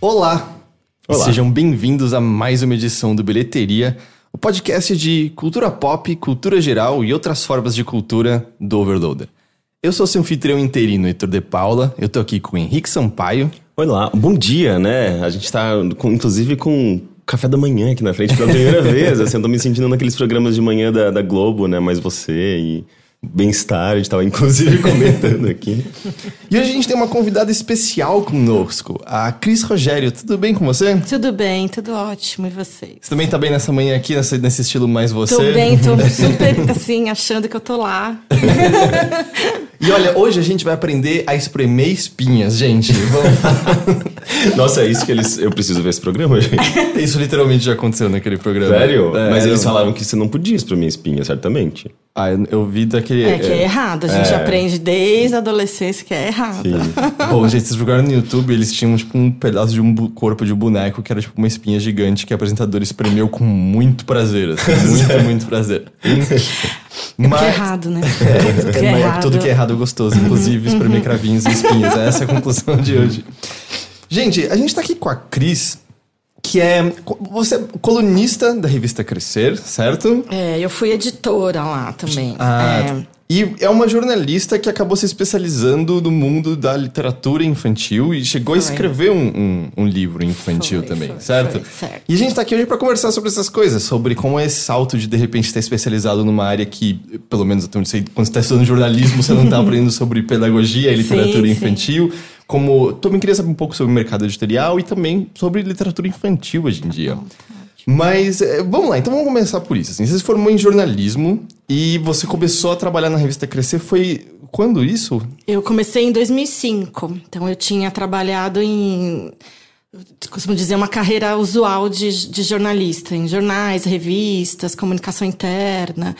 Olá. Olá. Sejam bem-vindos a mais uma edição do Bilheteria, o podcast de cultura pop, cultura geral e outras formas de cultura do Overloader. Eu sou seu anfitrião interino, Heitor de Paula. Eu tô aqui com o Henrique Sampaio. Olá, bom dia, né? A gente tá, com- inclusive, com café da manhã aqui na frente pela primeira vez. Assim, eu tô me sentindo naqueles programas de manhã da, da Globo, né? Mais você e bem-estar. A gente tava, inclusive, comentando aqui. E hoje a gente tem uma convidada especial conosco, a Cris Rogério. Tudo bem com você? Tudo bem, tudo ótimo. E vocês? Você também tá bem nessa manhã aqui, nesse, nesse estilo mais você? Tô bem, tô super assim, achando que eu tô lá. E olha, hoje a gente vai aprender a espremer espinhas, gente. Vamos... Nossa, é isso que eles... Eu preciso ver esse programa, gente. Isso literalmente já aconteceu naquele programa. Sério? É, Mas eles falaram que você não podia espremer espinha, certamente. Ah, eu, vi daquele. É que é errado, a gente É. aprende desde a adolescência que é errado. Sim. Bom, gente, vocês jogaram no YouTube, eles tinham tipo um pedaço de um corpo de boneco que era tipo uma espinha gigante que a apresentadora espremeu com muito prazer. Assim, muito, muito prazer. É é errado, né? Tudo que é errado. tudo que é errado é gostoso, inclusive espremer cravinhos e espinhas. Essa é a conclusão de hoje. Gente, a gente tá aqui com a Cris, que é. Você é colunista da revista Crescer, certo? É, eu fui editora lá também. Ah, É. E é uma jornalista que acabou se especializando no mundo da literatura infantil e chegou a Foi. escrever um, um, um livro infantil Foi, também, foi, certo? certo. E a gente tá aqui hoje para conversar sobre essas coisas, sobre como é esse salto de de repente estar especializado numa área que, pelo menos até onde sei, quando você está estudando jornalismo, você não tá aprendendo sobre pedagogia e literatura Sim, sim. Como também queria saber um pouco sobre o mercado editorial e também sobre literatura infantil hoje em dia. Mas é, vamos lá, então vamos começar por isso. Assim, você se formou em jornalismo e você começou a trabalhar na revista Crescer. Foi quando isso? Eu comecei em 2005, então eu tinha trabalhado em, costumo dizer, uma carreira usual de, de jornalista, em jornais, revistas, comunicação interna.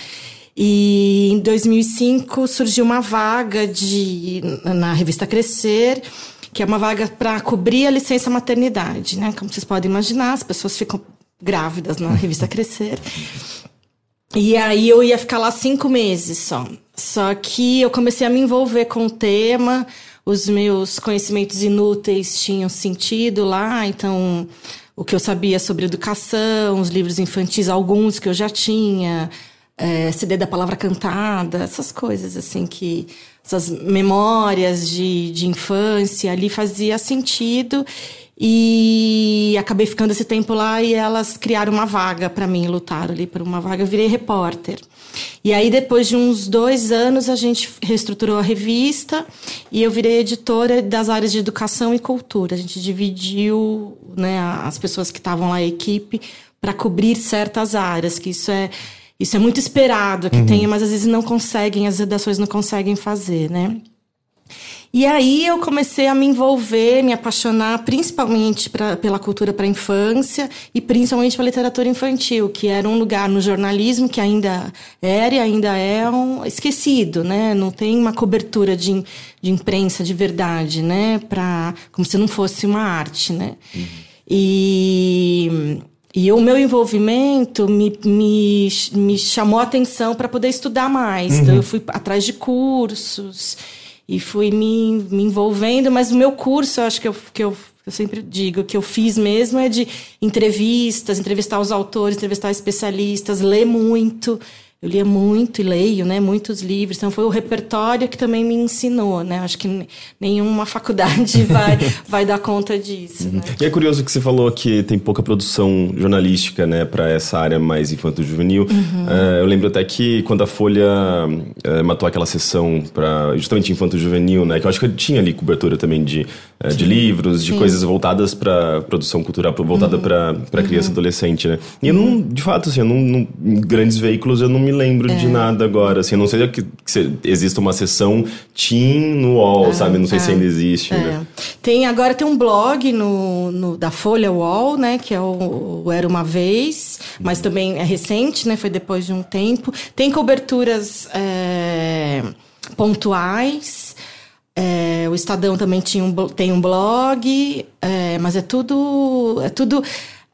E em 2005 surgiu uma vaga de, na revista Crescer, que é uma vaga para cobrir a licença maternidade, né? Como vocês podem imaginar, as pessoas ficam grávidas na revista Crescer. E aí eu ia ficar lá cinco meses só. Só que eu comecei a me envolver com o tema, os meus conhecimentos inúteis tinham sentido lá, então o que eu sabia sobre educação, os livros infantis, alguns que eu já tinha, é, CD da palavra cantada, essas coisas assim que essas memórias de, de infância ali fazia sentido e acabei ficando esse tempo lá e elas criaram uma vaga para mim, lutaram ali por uma vaga, eu virei repórter. E aí, depois de uns dois anos, a gente reestruturou a revista e eu virei editora das áreas de educação e cultura. A gente dividiu né, as pessoas que estavam lá, a equipe, para cobrir certas áreas, que isso é. Isso é muito esperado que tenha, mas às vezes não conseguem, as redações não conseguem fazer, né? E aí eu comecei a me envolver, me apaixonar principalmente pra, pela cultura para a infância e principalmente pela literatura infantil, que era um lugar no jornalismo que ainda era e ainda é um esquecido, né? Não tem uma cobertura de, de imprensa de verdade, né? Pra, como se não fosse uma arte, né? E e o meu envolvimento me, me, me chamou a atenção para poder estudar mais. Então, eu fui atrás de cursos e fui me, me envolvendo, mas o meu curso, eu acho que eu, que eu, eu sempre digo, que eu fiz mesmo é de entrevistas, entrevistar os autores, entrevistar especialistas, ler muito. Eu lia muito e leio, né, muitos livros. Então foi o repertório que também me ensinou, né? Acho que nenhuma faculdade vai vai dar conta disso, né? E é curioso que você falou que tem pouca produção jornalística, né, para essa área mais infanto-juvenil. Eh, eu lembro até que quando a Folha eh, matou aquela sessão para justamente infanto-juvenil, né, que eu acho que tinha ali cobertura também de, eh, de livros, de coisas voltadas para produção cultural, voltada para para criança e adolescente, né. E eu não, de fato, assim, eu não, não- em grandes veículos eu não me lembro de nada agora, assim, não sei que, que exista uma sessão teen no UOL, sabe? Não sei se ainda existe, né. É. Tem agora tem um blog no, no- da Folha Wall, né, que é o, o Era uma vez, mas também é recente, né, foi depois de um tempo. Tem coberturas é, pontuais. É, o Estadão também tinha um, tem um blog, é, mas é tudo. É tudo.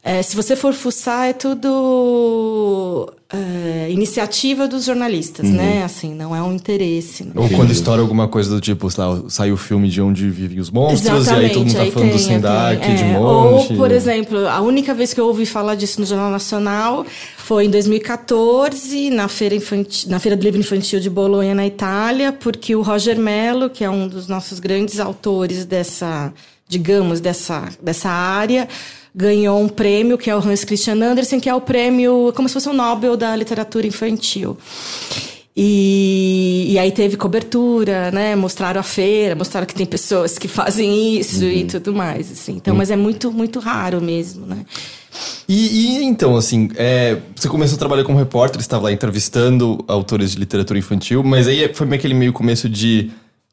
É, se você for fuçar, é tudo é, iniciativa dos jornalistas, uhum. né? Assim, não é um interesse. Né? Ou quando estoura alguma coisa do tipo, sei lá, sai o filme de onde vivem os monstros, Exatamente, e aí todo mundo tá falando tem, do Sendak, é, de monte. Ou, por exemplo, a única vez que eu ouvi falar disso no Jornal Nacional foi em 2014, na Feira, Infantil, na Feira do Livro Infantil de Bolonha, na Itália, porque o Roger Mello, que é um dos nossos grandes autores dessa, digamos, dessa, dessa área, ganhou um prêmio, que é o Hans Christian Andersen, que é o prêmio como se fosse um Nobel da literatura infantil. E, e aí teve cobertura, né? Mostraram a feira, mostraram que tem pessoas que fazem isso uhum. e tudo mais, assim. Então, uhum. mas é muito, muito raro mesmo, né? E, e então, assim, é, você começou a trabalhar como repórter, estava lá entrevistando autores de literatura infantil, mas aí foi aquele meio começo de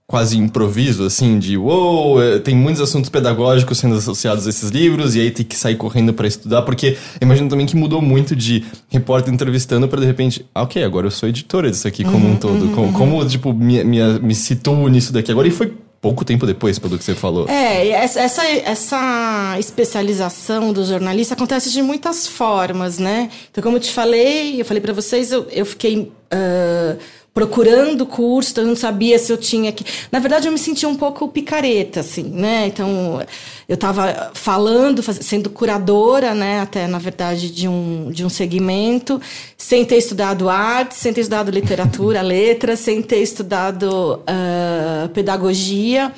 quase improviso, assim, de uou, wow, tem muitos assuntos pedagógicos sendo associados a esses livros, e aí tem que sair correndo para estudar, porque imagino também que mudou muito de repórter entrevistando para de repente, ah, ok, agora eu sou editora disso aqui como uhum, um todo. Uhum, como, uhum. como, tipo, me, me, me situo nisso daqui agora, e foi pouco tempo depois, pelo que você falou. É, essa, essa especialização do jornalista acontece de muitas formas, né? Então, como eu te falei, eu falei para vocês, eu, eu fiquei. Uh, procurando curso, eu não sabia se eu tinha que. Na verdade, eu me sentia um pouco picareta, assim, né? Então, eu estava falando, sendo curadora, né? Até, na verdade, de um, de um segmento, sem ter estudado arte, sem ter estudado literatura, letras, sem ter estudado uh, pedagogia.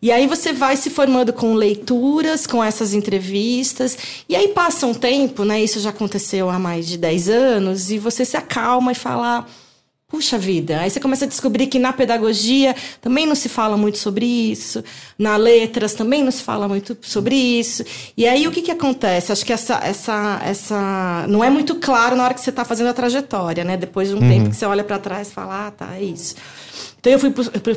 E aí você vai se formando com leituras, com essas entrevistas, e aí passa um tempo, né? Isso já aconteceu há mais de 10 anos, e você se acalma e fala Puxa vida, aí você começa a descobrir que na pedagogia também não se fala muito sobre isso, na letras também não se fala muito sobre isso. E aí o que, que acontece? Acho que essa, essa, essa não é muito claro na hora que você está fazendo a trajetória, né? Depois de um uhum. tempo que você olha para trás e fala, ah, tá, é isso. Então eu fui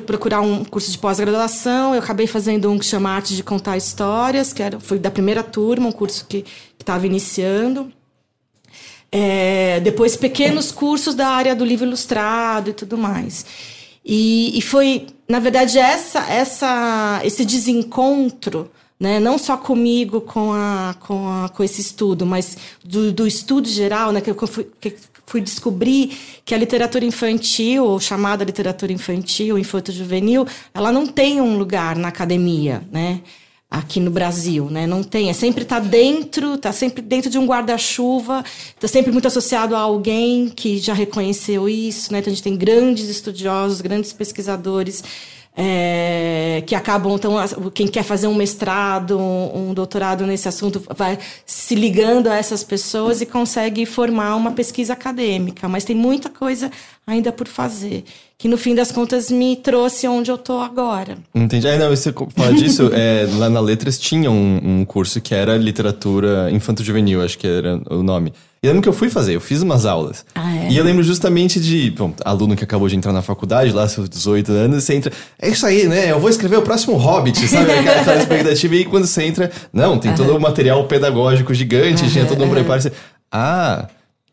procurar um curso de pós-graduação, eu acabei fazendo um que chama Arte de Contar Histórias, que era, foi da primeira turma, um curso que estava iniciando. É, depois, pequenos cursos da área do livro ilustrado e tudo mais. E, e foi, na verdade, essa, essa, esse desencontro, né, não só comigo, com, a, com, a, com esse estudo, mas do, do estudo geral, né, que eu fui, que fui descobrir que a literatura infantil, ou chamada literatura infantil, infanto-juvenil, ela não tem um lugar na academia, né? Aqui no Brasil, né? Não tem, é sempre tá dentro, tá sempre dentro de um guarda-chuva, tá sempre muito associado a alguém que já reconheceu isso, né? Então a gente tem grandes estudiosos, grandes pesquisadores é, que acabam, então, quem quer fazer um mestrado, um, um, doutorado nesse assunto, vai se ligando a essas pessoas e consegue formar uma pesquisa acadêmica. Mas tem muita coisa ainda por fazer, que no fim das contas me trouxe onde eu estou agora. Entendi. Ah, não, você fala disso, é, lá na Letras tinha um, um curso que era literatura infanto-juvenil, acho que era o nome. E lembro que eu fui fazer, eu fiz umas aulas. Ah, é? E eu lembro justamente de, bom, aluno que acabou de entrar na faculdade, lá seus 18 anos, você entra, é isso aí, né? Eu vou escrever o próximo Hobbit, sabe? Aquela, aquela expectativa. E quando você entra, não, tem todo o material pedagógico gigante, tinha todo um preparo. Você, ah,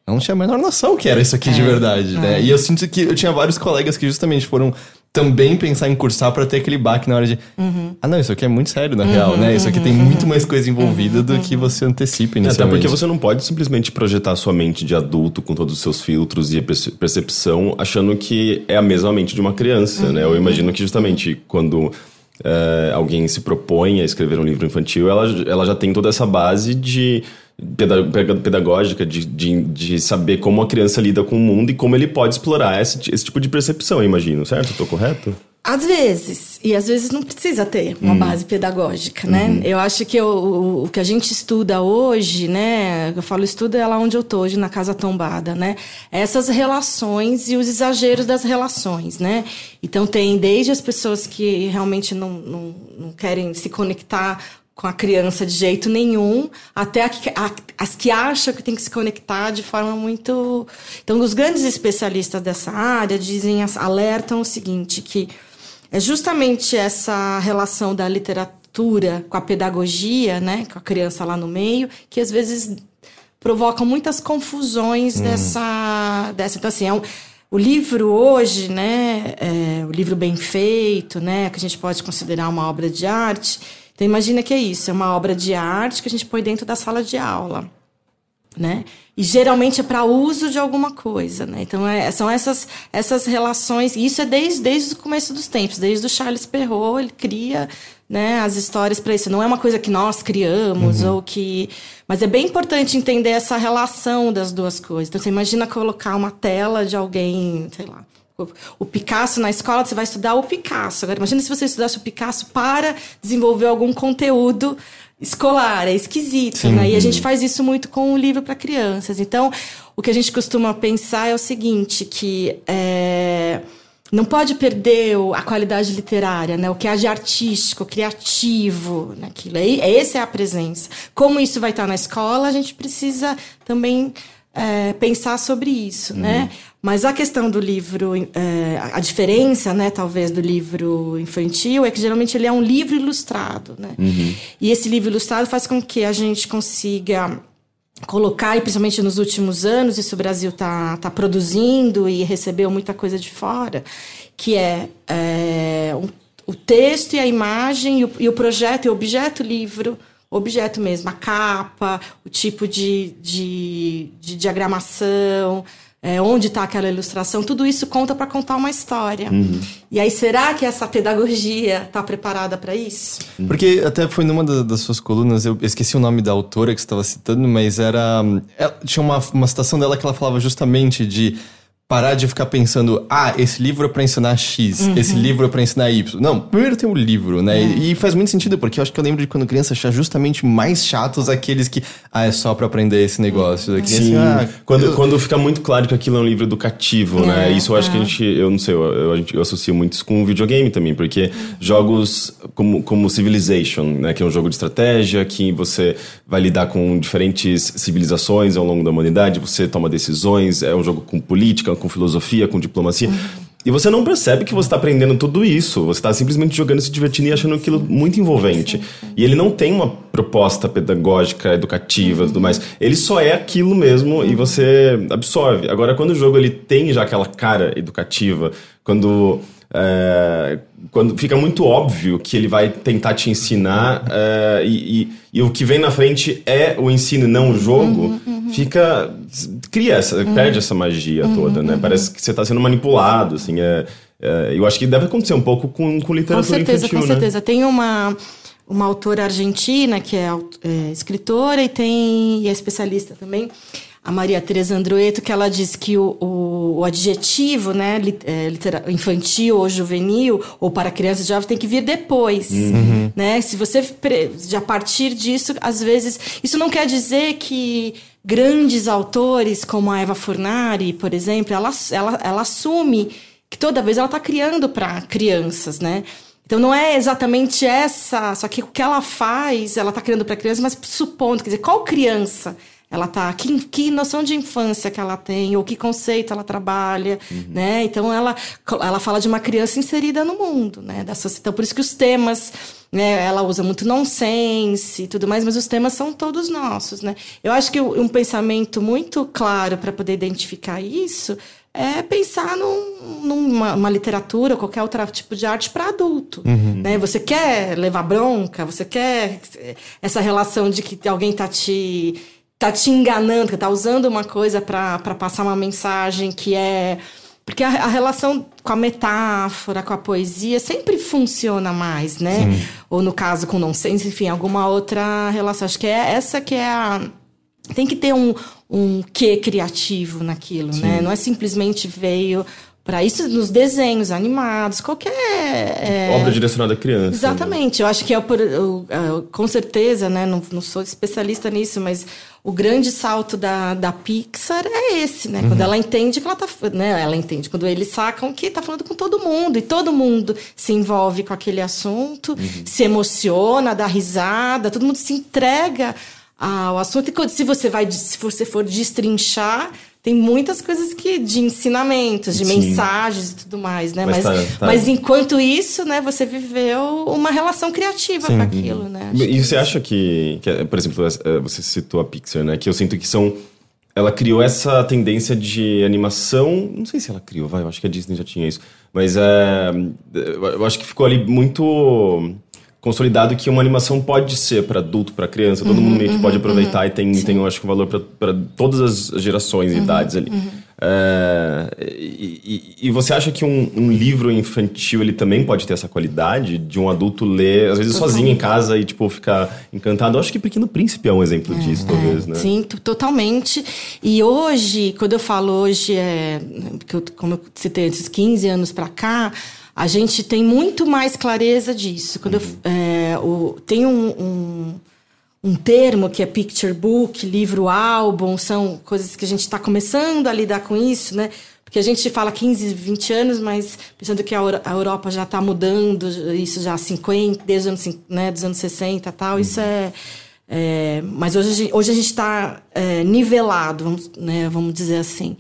eu não tinha a menor noção que era isso aqui de é, verdade, né? E eu sinto que eu tinha vários colegas que justamente foram também pensar em cursar para ter aquele baque na hora de. Uhum. Ah, não, isso aqui é muito sério, na uhum, real, né? Isso aqui tem uhum. muito mais coisa envolvida do que você antecipa inicialmente. Até porque você não pode simplesmente projetar sua mente de adulto com todos os seus filtros e percepção achando que é a mesma mente de uma criança, né? Eu imagino que justamente quando. É, alguém se propõe a escrever um livro infantil, ela, ela já tem toda essa base de pedagógica de, de, de, saber como a criança lida com o mundo e como ele pode explorar esse, esse tipo de percepção, imagino, certo? Estou correto? Às vezes, e às vezes não precisa ter uma hum. base pedagógica, né? Uhum. Eu acho que o, o, que a gente estuda hoje, né? Eu falo estudo é lá onde eu tô hoje, na Casa Tombada, né? Essas relações e os exageros das relações, né? Então tem desde as pessoas que realmente não, não, não querem se conectar com a criança de jeito nenhum, até a, a, as que acham que tem que se conectar de forma muito. Então, os grandes especialistas dessa área dizem, alertam o seguinte, que é justamente essa relação da literatura com a pedagogia, né, com a criança lá no meio, que às vezes provocam muitas confusões hum. dessa, dessa. Então, assim, é um, o livro hoje, né, é, o livro bem feito, né, que a gente pode considerar uma obra de arte. Então imagina que é isso, é uma obra de arte que a gente põe dentro da sala de aula, né? E geralmente é para uso de alguma coisa, né? Então é, são essas essas relações. E isso é desde desde o começo dos tempos, desde o Charles Perrault ele cria né, as histórias para isso. Não é uma coisa que nós criamos uhum. ou que. Mas é bem importante entender essa relação das duas coisas. Então você imagina colocar uma tela de alguém, sei lá. O Picasso na escola, você vai estudar o Picasso. Agora, imagina se você estudasse o Picasso para desenvolver algum conteúdo escolar. É esquisito, Sim. né? E a gente faz isso muito com o livro para crianças. Então, o que a gente costuma pensar é o seguinte, que é, não pode perder a qualidade literária, né? O que há de artístico, criativo naquilo. É, essa é a presença. Como isso vai estar na escola, a gente precisa também é, pensar sobre isso, né? uhum. né? Mas a questão do livro, é, a diferença, né, talvez, do livro infantil é que geralmente ele é um livro ilustrado, né? Uhum. E esse livro ilustrado faz com que a gente consiga colocar, e principalmente nos últimos anos, isso o Brasil está tá produzindo e recebeu muita coisa de fora, que é, é um, o texto e a imagem e o, e o projeto e o objeto livro objeto mesmo, a capa, o tipo de, de, de diagramação, é, onde está aquela ilustração, tudo isso conta para contar uma história. Uhum. E aí, será que essa pedagogia está preparada para isso? Porque até foi numa das suas colunas, eu esqueci o nome da autora que você estava citando, mas era. Ela, tinha uma, uma citação dela que ela falava justamente de parar de ficar pensando, ah, esse livro é para ensinar X, uhum. esse livro é para ensinar Y. Não, primeiro tem o livro, né? É. E, faz muito sentido, porque eu acho que eu lembro de quando criança achar justamente mais chatos aqueles que, ah, é só para aprender esse negócio. Aqui, Sim, assim, ah, quando, eu... quando fica muito claro que aquilo é um livro educativo, né? é, né? Isso eu acho é. que a é. gente, eu não sei, eu, eu, eu associo muito isso com o videogame também, porque uhum. jogos como, como Civilization, né? Que é um jogo de estratégia, que você vai lidar com diferentes civilizações ao longo da humanidade, você toma decisões, é um jogo com política, com filosofia, com diplomacia. E você não percebe que você está aprendendo tudo isso. Você está simplesmente jogando, se divertindo e achando aquilo muito envolvente. E ele não tem uma proposta pedagógica, educativa tudo mais. Ele só é aquilo mesmo e você absorve. Agora, quando o jogo ele tem já aquela cara educativa, quando é, quando fica muito óbvio que ele vai tentar te ensinar é, e, e, e, o que vem na frente é o ensino, não o jogo, uhum, uhum. fica cria essa, uhum. perde essa magia uhum, toda, né? Uhum. Parece que você está sendo manipulado, assim. É, é, eu acho que deve acontecer um pouco com, com literatura com certeza, infantil, Com né? certeza, tem uma uma autora argentina que é, é escritora e tem e é especialista também a Maria Teresa Androeto, que ela diz que o, o, o adjetivo né, é, infantil ou juvenil, ou para criança e jovem, tem que vir depois. Uhum. Né? Se você, a partir disso, às vezes. Isso não quer dizer que grandes autores, como a Eva Furnari, por exemplo, ela, ela, ela assume que toda vez ela está criando para crianças, né? Então não é exatamente essa, só que o que ela faz, ela está criando para criança, mas supondo, quer dizer, qual criança ela tá que, que noção de infância que ela tem ou que conceito ela trabalha uhum. né então ela ela fala de uma criança inserida no mundo né da sociedade então por isso que os temas né ela usa muito nonsense e tudo mais mas os temas são todos nossos né eu acho que um pensamento muito claro para poder identificar isso é pensar num, numa literatura ou qualquer outro tipo de arte para adulto. Uhum. Né? Você quer levar bronca, você quer essa relação de que alguém tá te tá te enganando, que tá usando uma coisa para passar uma mensagem que é. Porque a, a, relação com a metáfora, com a poesia, sempre funciona mais, né? Sim. Ou no caso com nonsense, enfim, alguma outra relação. Acho que é essa que é a. Tem que ter um, um quê criativo naquilo? Sim. né? Não é simplesmente veio para isso nos desenhos animados, qualquer. É... Obra direcionada à criança. Né? Exatamente. Né? Eu acho que é, por, eu, eu, com certeza, né? Não, não sou especialista nisso, mas o grande salto da, da Pixar é esse, né? Uhum. Quando ela entende que ela tá. Né? Ela entende, quando eles sacam que tá falando com todo mundo, e todo mundo se envolve com aquele assunto, uhum. se emociona, dá risada, todo mundo se entrega ao assunto. E se você vai, se você for destrinchar tem muitas coisas que de ensinamentos, de Sim. mensagens e tudo mais, né? Mas, mas, tá, tá. mas, enquanto isso, né, você viveu uma relação criativa com aquilo, né? Acho e você acha que, que, por exemplo, é, você citou a Pixar, né? Que eu sinto que são ela criou essa tendência de animação. Não sei se ela criou, vai, eu acho que a Disney já tinha isso. Mas é, eu acho que ficou ali muito consolidado que uma animação pode ser para adulto, para criança, todo uhum, mundo meio que uhum, pode aproveitar uhum, e tem, tem, eu acho que um valor para todas as gerações e uhum, idades ali. Uhum. É, e, e, você acha que um, um, livro infantil ele também pode ter essa qualidade de um adulto ler, às vezes sozinho em casa e tipo ficar encantado? Eu acho que Pequeno Príncipe é um exemplo é, disso, talvez, é, né? Sim, totalmente. E hoje, quando eu falo hoje, é, eu, como eu citei antes, 15 anos para cá, a gente tem muito mais clareza disso. Quando uhum. eu, é, o, tem um, um, um, termo que é picture book, livro álbum, são coisas que a gente está começando a lidar com isso, né? Porque a gente fala 15, 20 anos, mas pensando que a, Europa já está mudando, isso já há 50, desde os anos, né, dos anos 60 e tal, uhum. isso é, é, Mas hoje, hoje a gente está é, nivelado, vamos, né, vamos dizer assim.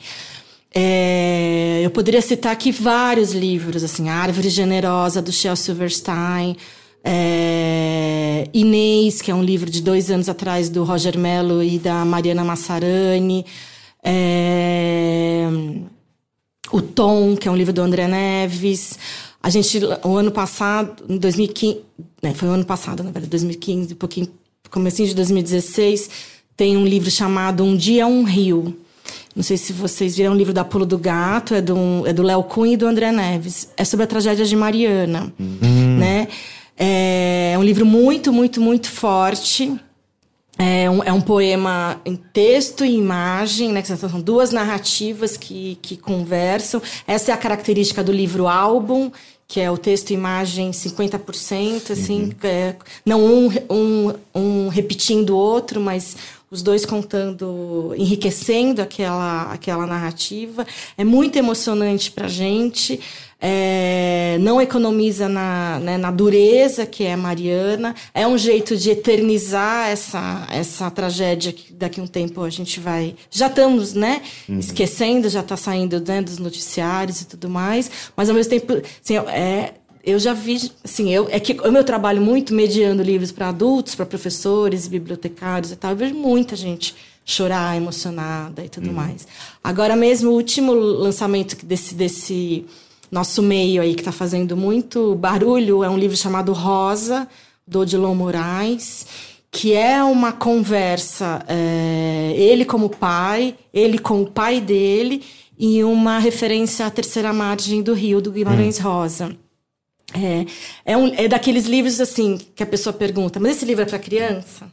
É, eu poderia citar aqui vários livros, assim, Árvore Generosa, do Shel Silverstein, é, Inês, que é um livro de dois anos atrás do Roger Mello e da Mariana Massarani, é, O Tom, que é um livro do André Neves. A gente, o ano passado, em 2015, né, foi o ano passado, na verdade, 2015, um pouquinho, comecinho de 2016, tem um livro chamado Um Dia Um Rio, não sei se vocês viram o livro da Pulo do Gato, é do, é do Léo Cunha e do André Neves. É sobre a tragédia de Mariana, uhum. né? É um livro muito, muito, muito forte. É um, é um poema em texto e imagem, né? Que são duas narrativas que, que conversam. Essa é a característica do livro álbum, que é o texto e imagem 50%, assim, uhum. é, não um, um, um repetindo o outro, mas os dois contando, enriquecendo aquela, aquela narrativa. É muito emocionante para a gente. É, não economiza na, né, na dureza que é Mariana. É um jeito de eternizar essa, essa tragédia que daqui a um tempo a gente vai. Já estamos, né? Uhum. Esquecendo, já está saindo né, dos noticiários e tudo mais. Mas ao mesmo tempo, assim, é, eu já vi, assim, eu, é que o meu trabalho muito mediando livros para adultos, para professores, bibliotecários e tal, eu vejo muita gente chorar, emocionada e tudo uhum. mais. Agora mesmo, o último lançamento desse, desse nosso meio aí, que está fazendo muito barulho, é um livro chamado Rosa, do Odilon Moraes, que é uma conversa, é, ele como pai, ele com o pai dele, e uma referência à terceira margem do rio, do Guimarães uhum. Rosa. É, é, um, é daqueles livros assim que a pessoa pergunta, mas esse livro é para criança?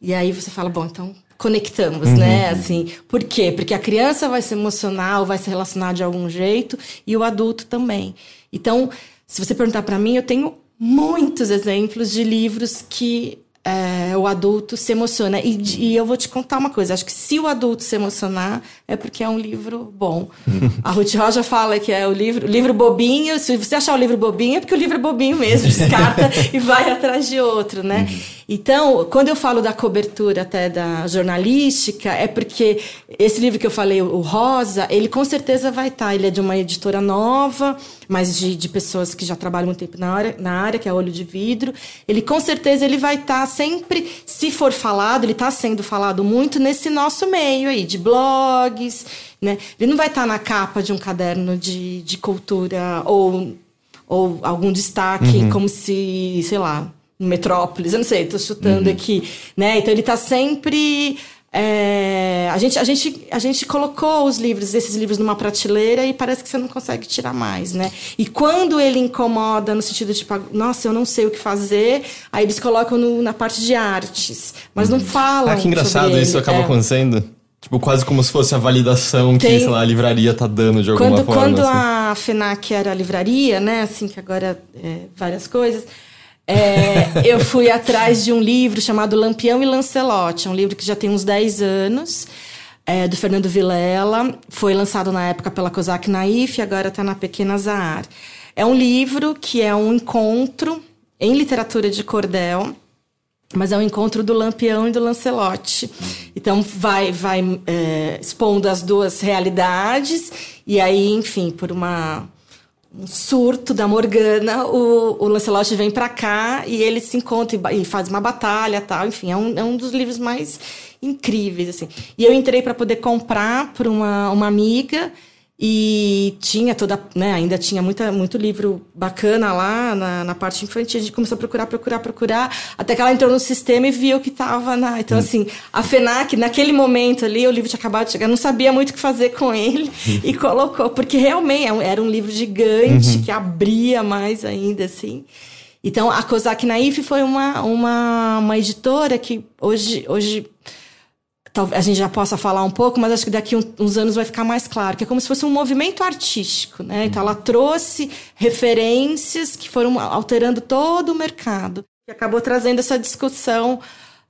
E aí você fala, bom, então conectamos, uhum. né? Assim, por quê? Porque a criança vai se emocionar, vai se relacionar de algum jeito e o adulto também. Então, se você perguntar para mim, eu tenho muitos exemplos de livros que é, o adulto se emociona. E, e, eu vou te contar uma coisa: acho que se o adulto se emocionar, é porque é um livro bom. A Ruth Roja fala que é o livro, livro bobinho. Se você achar o livro bobinho, é porque o livro é bobinho mesmo, descarta e vai atrás de outro, né? Uhum. Então, quando eu falo da cobertura até da jornalística, é porque esse livro que eu falei, o Rosa, ele com certeza vai estar. Tá, ele é de uma editora nova, mas de, de pessoas que já trabalham muito tempo na área, na área, que é Olho de Vidro. Ele com certeza ele vai estar tá sempre, se for falado, ele está sendo falado muito nesse nosso meio aí, de blogs, né? Ele não vai estar tá na capa de um caderno de, de cultura ou, ou algum destaque, uhum. como se, sei lá Metrópolis, eu não sei, estou chutando uhum. aqui, né? Então ele está sempre é, a, gente, a, gente, a gente colocou os livros, esses livros numa prateleira e parece que você não consegue tirar mais, né? E quando ele incomoda no sentido de, tipo, nossa, eu não sei o que fazer, aí eles colocam no, na parte de artes, mas uhum. não falam. Ah, que engraçado, isso acaba é. acontecendo. Tipo, quase como se fosse a validação Tem... que, sei lá, a livraria tá dando de alguma quando, forma. Quando assim. a FENAC era a livraria, né? Assim, que agora é várias coisas é, eu fui atrás de um livro chamado Lampião e Lancelote, é um livro que já tem uns 10 anos, é, do Fernando Vilela. Foi lançado na época pela Cosac Naif agora está na Pequena Zahar. É um livro que é um encontro em literatura de cordel, mas é um encontro do Lampião e do Lancelote. Então vai, vai é, expondo as duas realidades e aí, enfim, por uma um surto da Morgana, o, o Lancelot vem para cá e eles se encontram e, e faz uma batalha tal. Enfim, é um, é um dos livros mais incríveis, assim. E eu entrei para poder comprar para uma, uma amiga e tinha toda, né, ainda tinha muita, muito livro bacana lá na, na parte infantil. A gente começou a procurar, procurar, procurar, até que ela entrou no sistema e viu que estava na. Então, hum. assim, a FENAC, naquele momento ali, o livro tinha acabado de chegar, não sabia muito o que fazer com ele e colocou, porque realmente é era um livro gigante uhum. que abria mais ainda, assim. Então, a Kozak Naif foi uma, uma, uma editora que hoje, hoje a gente já possa falar um pouco, mas acho que daqui uns anos vai ficar mais claro, que é como se fosse um movimento artístico, né? Então ela trouxe referências que foram alterando todo o mercado. E acabou trazendo essa discussão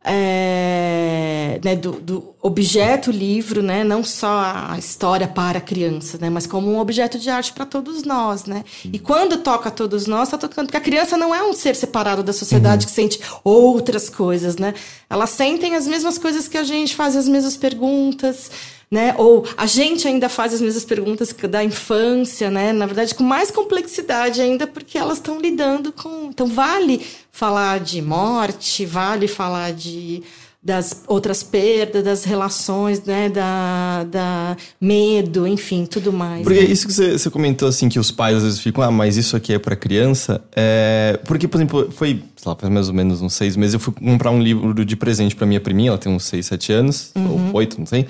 é, né, do, do, objeto livro, né, não só a história para a criança, né, mas como um objeto de arte para todos nós, né. E quando toca todos nós, está tocando porque a criança não é um ser separado da sociedade uhum. que sente outras coisas, né. Elas sentem as mesmas coisas que a gente, faz as mesmas perguntas, né? Ou a gente ainda faz as mesmas perguntas da infância, né? Na verdade, com mais complexidade ainda, porque elas estão lidando com. Então, vale falar de morte, vale falar de das outras perdas, das relações, né, da, da medo, enfim, tudo mais. Porque né? isso que você, você, comentou, assim, que os pais às vezes ficam, ah, mas isso aqui é para criança, é... porque, por exemplo, foi, sei lá, faz mais ou menos uns seis meses, eu fui comprar um livro de presente para minha priminha, ela tem uns seis, sete anos, uhum. ou oito, não sei,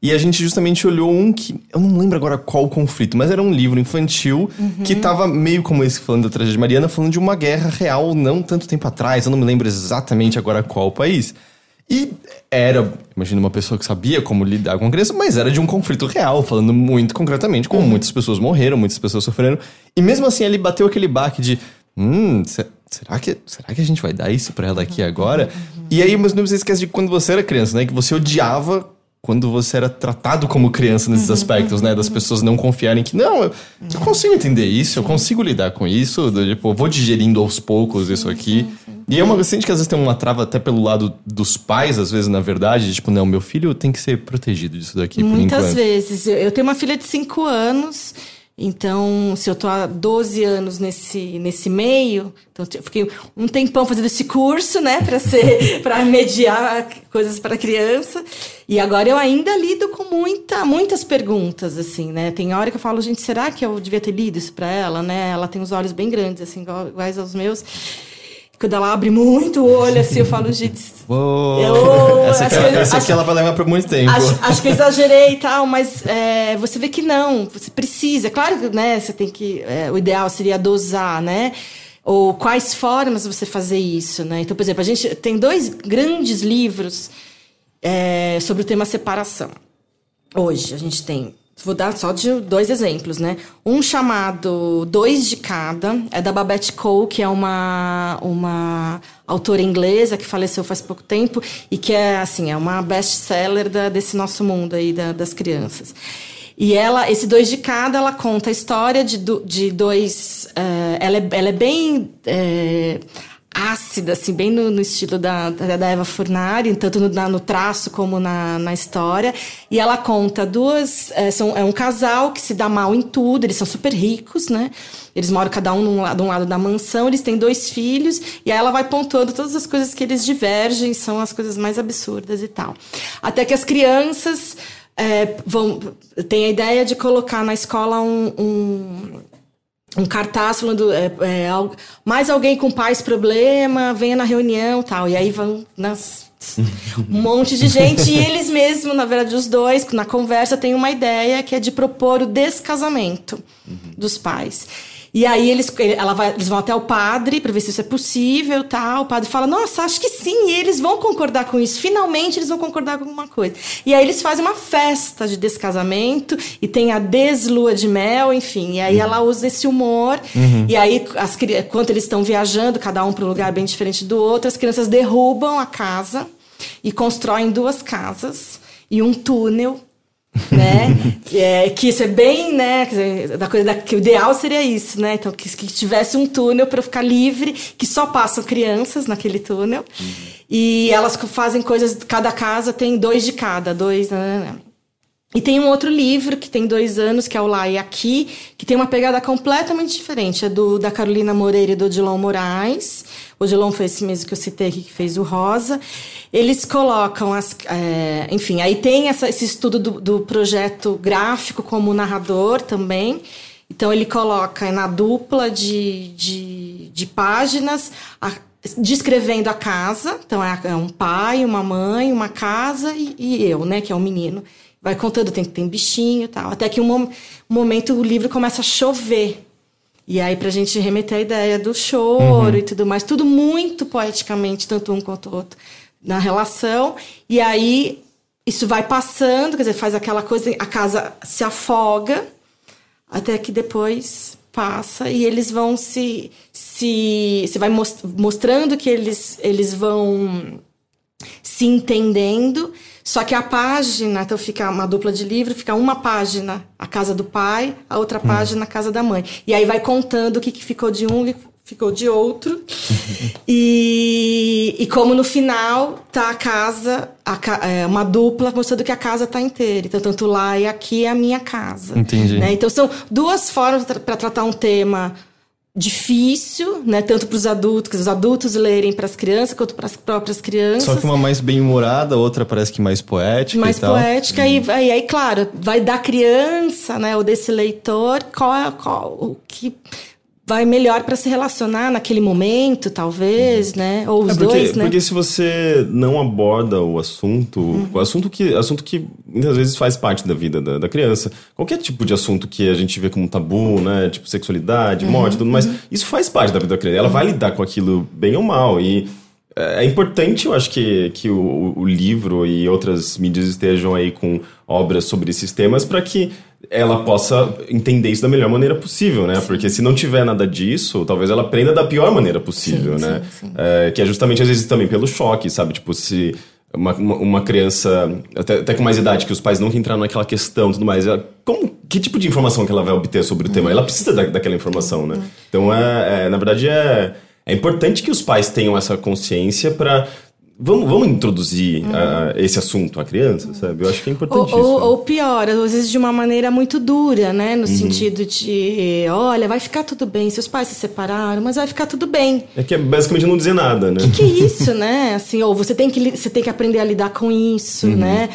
e a gente justamente olhou um que. Eu não lembro agora qual conflito, mas era um livro infantil uhum. que tava meio como esse falando da tragédia Mariana, falando de uma guerra real não tanto tempo atrás. Eu não me lembro exatamente agora qual país. E era, imagina, uma pessoa que sabia como lidar com a criança, mas era de um conflito real, falando muito concretamente, como uhum. muitas pessoas morreram, muitas pessoas sofreram. E mesmo assim ele bateu aquele baque de. Hum, será que, será que a gente vai dar isso pra ela aqui agora? Uhum. E aí, mas não você esquece de quando você era criança, né? Que você odiava quando você era tratado como criança nesses uhum, aspectos, né? Das uhum. pessoas não confiarem que, não, eu, eu consigo entender isso, eu consigo lidar com isso, tipo, eu vou digerindo aos poucos isso aqui. E é uma sente que às vezes tem uma trava até pelo lado dos pais, às vezes, na verdade, tipo, não, meu filho tem que ser protegido disso daqui Muitas vezes. Eu tenho uma filha de 5 anos então, se eu estou há 12 anos nesse, nesse meio, então eu fiquei um tempão fazendo esse curso, né, para ser para mediar coisas para criança. E agora eu ainda lido com muita, muitas perguntas assim, né? Tem hora que eu falo, gente, será que eu devia ter lido isso para ela, né? Ela tem os olhos bem grandes assim, iguais aos meus. Quando ela abre muito o olho, assim, eu falo, gente. Uou, eu, essa aqui, ela, essa aqui ela vai levar por muito tempo. Acho, acho que eu exagerei e tal, mas é, você vê que não, você precisa. Claro que né, você tem que. É, o ideal seria dosar, né? Ou quais formas você fazer isso, né? Então, por exemplo, a gente tem dois grandes livros é, sobre o tema separação. Hoje, a gente tem Vou dar só de dois exemplos, né? Um chamado Dois de Cada, é da Babette Cole, que é uma, uma autora inglesa que faleceu faz pouco tempo e que é, assim, é uma best-seller desse nosso mundo aí da, das crianças. E ela, esse Dois de Cada, ela conta a história de, de dois... Uh, ela, é, ela é bem... Uh, ácida, assim, bem no, no estilo da, da Eva Furnari, tanto no, no traço como na, na história. E ela conta duas. É, são, é um casal que se dá mal em tudo, eles são super ricos, né? Eles moram cada um num lado, um lado da mansão, eles têm dois filhos, e aí ela vai pontuando todas as coisas que eles divergem, são as coisas mais absurdas e tal. Até que as crianças. É, vão, tem a ideia de colocar na escola um, um um cartaz falando é, é, mais alguém com pais problema, venha na reunião tal. E aí vão nas, um monte de gente. e eles mesmos, na verdade, os dois, na conversa, têm uma ideia que é de propor o descasamento uhum. dos pais. E aí eles, ela vai, eles vão até o padre para ver se isso é possível, tal. O padre fala: "Nossa, acho que sim". E eles vão concordar com isso. Finalmente eles vão concordar com alguma coisa. E aí eles fazem uma festa de descasamento e tem a deslua de mel, enfim. E aí uhum. ela usa esse humor. Uhum. E aí as quando eles estão viajando, cada um para um lugar bem diferente do outro, as crianças derrubam a casa e constroem duas casas e um túnel né? é, que isso é bem, né? Da coisa da, que o ideal seria isso, né? Então, que, que tivesse um túnel para ficar livre, que só passam crianças naquele túnel. Uhum. E elas fazem coisas, cada casa tem dois de cada, dois, né? né, né. E tem um outro livro que tem dois anos, que é o Lá e Aqui, que tem uma pegada completamente diferente. É do, da Carolina Moreira e do Odilon Moraes. O Odilon foi esse mesmo que eu citei aqui, que fez o Rosa. Eles colocam as. É, enfim, aí tem essa, esse estudo do, do projeto gráfico como narrador também. Então ele coloca na dupla de, de, de páginas a, descrevendo a casa. Então é, é um pai, uma mãe, uma casa e, e eu, né, que é o menino vai contando, tem, tem bichinho e tal. Até que um, um momento o livro começa a chover. E aí, pra gente remeter a ideia do choro uhum. e tudo mais, tudo muito poeticamente, tanto um quanto o outro, na relação. E aí, isso vai passando, quer dizer, faz aquela coisa, a casa se afoga, até que depois passa e eles vão se. se você vai mostrando que eles, eles vão se entendendo só que a página, então fica uma dupla de livro, fica uma página a casa do pai, a outra hum. página a casa da mãe. E aí vai contando o que, que ficou de um e ficou de outro. e, e como no final tá a casa, a, é, uma dupla mostrando que a casa tá inteira. Então, tanto lá e aqui é a minha casa. Entendi. Né? Então, são duas formas para tratar um tema difícil, né? Tanto para os adultos, que os adultos lerem para as crianças, quanto para as próprias crianças. Só que uma mais bem-humorada, outra parece que mais poética. Mais poética, e, e aí, claro, vai da criança, né? Ou desse leitor, qual, é, qual o que vai melhor para se relacionar naquele momento, talvez, uhum. né? Ou os é porque, dois, né? Porque se você não aborda o assunto, uhum. o assunto que, assunto que muitas vezes faz parte da vida da, da, criança, qualquer tipo de assunto que a gente vê como tabu, né? Tipo sexualidade, uhum. morte, tudo mais, uhum. isso faz parte da vida da criança. Ela vai lidar com aquilo bem ou mal e é, é importante, eu acho que, que o, o livro e outras mídias estejam aí com obras sobre esses temas para que ela possa entender isso da melhor maneira possível, né? Sim. Porque se não tiver nada disso, talvez ela aprenda da pior maneira possível, sim, né? Sim, é, que é justamente às vezes também pelo choque, sabe? Tipo, se uma, uma criança, até, até, com mais idade, que os pais nunca entraram naquela questão tudo mais, ela, como, que tipo de informação que ela vai obter sobre o uhum. tema? Ela precisa da, daquela informação, né? Uhum. Então, é, é, na verdade, é, é importante que os pais tenham essa consciência para Vamos, vamos introduzir uhum. uh, esse assunto à criança, sabe? Eu acho que é importante ou, isso. Ou, ou, pior, às vezes de uma maneira muito dura, né? No uhum. sentido de, olha, vai ficar tudo bem, seus pais se separaram, mas vai ficar tudo bem. É que é basicamente não dizer nada, né? O que, que, é isso, né? Assim, ou você tem, que, você tem que aprender a lidar com isso, uhum. né?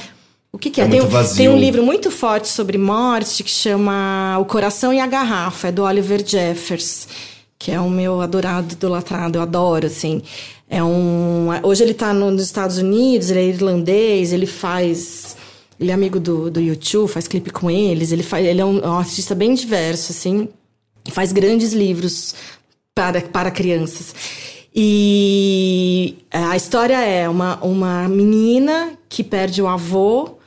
O que, que é? é tem, tem, um livro muito forte sobre morte que chama O Coração e a Garrafa, é do Oliver Jeffers, que é o meu adorado, idolatrado, eu adoro, assim. É um, hoje ele está nos Estados Unidos, ele é irlandês, ele faz. Ele é amigo do, do YouTube, faz clipe com eles. Ele, faz, ele é um, um artista bem diverso, assim. Faz grandes livros para, para crianças. E a história é uma, uma menina que perde o avô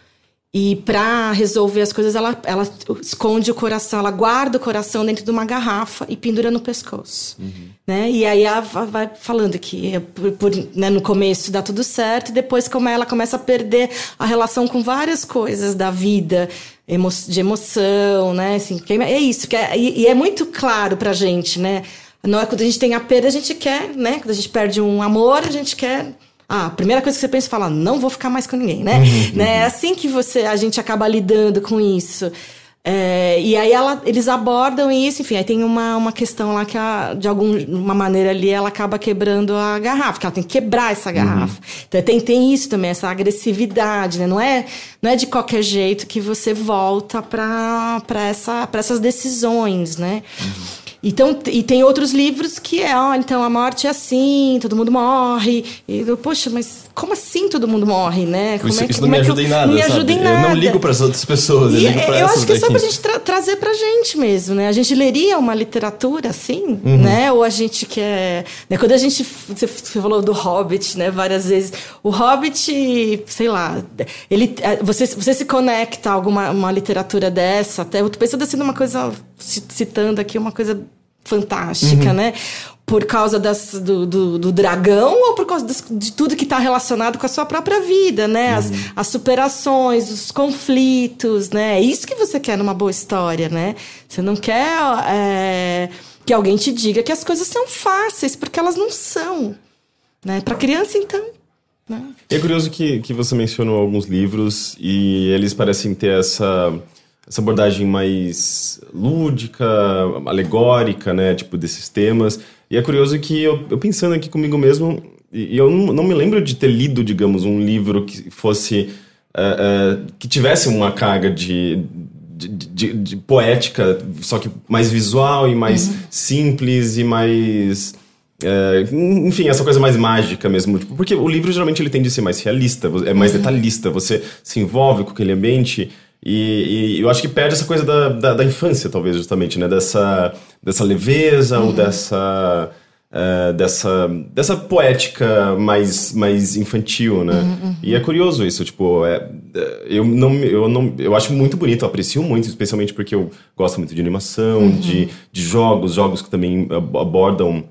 e para resolver as coisas, ela, ela esconde o coração, ela guarda o coração dentro de uma garrafa e pendura no pescoço. Uhum. Né? E aí ela vai falando que é por, por, né, no começo dá tudo certo, e depois como ela começa a perder a relação com várias coisas da vida, emo de emoção, né? Assim, é isso, que é, e, e é muito claro pra gente, né? Não é quando a gente tem a perda, a gente quer, né? Quando a gente perde um amor, a gente quer ah, a primeira coisa que você pensa é falar, não vou ficar mais com ninguém, né? Uhum, né? É assim que você, a gente acaba lidando com isso. É, e aí ela, eles abordam isso, enfim, aí tem uma, uma questão lá que a, de alguma maneira ali ela acaba quebrando a garrafa, que ela tem que quebrar essa uhum. garrafa. Uhum. Então tem, tem isso também, essa agressividade, né? Não é, não é de qualquer jeito que você volta para essa, essas decisões, né? Uhum. Então, e tem outros livros que é, olha, então a morte é assim, todo mundo morre. E eu, poxa, mas como assim todo mundo morre, né? Como isso, é que, isso não me ajuda em nada, não me ajuda em nada. Eu não ligo para as outras pessoas, eu e ligo para Eu acho que é só pra gente tra trazer pra gente mesmo, né? A gente leria uma literatura assim, uhum. né? Ou a gente quer... Né? Quando a gente... Você falou do Hobbit, né? Várias vezes. O Hobbit, sei lá, ele... É, você, você se conecta a alguma uma literatura dessa, até... Eu tô pensando assim numa coisa... Citando aqui uma coisa fantástica, uhum. né? Por causa das, do, do, do, dragão ou por causa das, de tudo que está relacionado com a sua própria vida, né? As, uhum. as superações, os conflitos, né? É isso que você quer numa boa história, né? Você não quer é, que alguém te diga que as coisas são fáceis, porque elas não são. Né? Para criança, então, Né? É curioso que, que você mencionou alguns livros e eles parecem ter essa, essa abordagem mais lúdica, alegórica, né? Tipo, desses temas. E é curioso que eu, eu pensando aqui comigo mesmo, e eu não, não, me lembro de ter lido, digamos, um livro que fosse. Uh, uh, que tivesse uma carga de, de, de, de, poética, só que mais visual e mais uhum. simples e mais. É, enfim, essa coisa mais mágica mesmo. Tipo, porque o livro geralmente ele tende a ser mais realista, é mais uhum. detalhista, você se envolve com aquele ambiente. E, e, eu acho que perde essa coisa da, da, da infância, talvez, justamente, né? Dessa, dessa leveza uhum. ou dessa. Uh, dessa, dessa poética mais, mais infantil, né? Uhum, uhum. E é curioso isso, tipo, é, é, eu, não, eu, não, eu acho muito bonito, eu aprecio muito, especialmente porque eu gosto muito de animação, uhum. de, de jogos, jogos que também abordam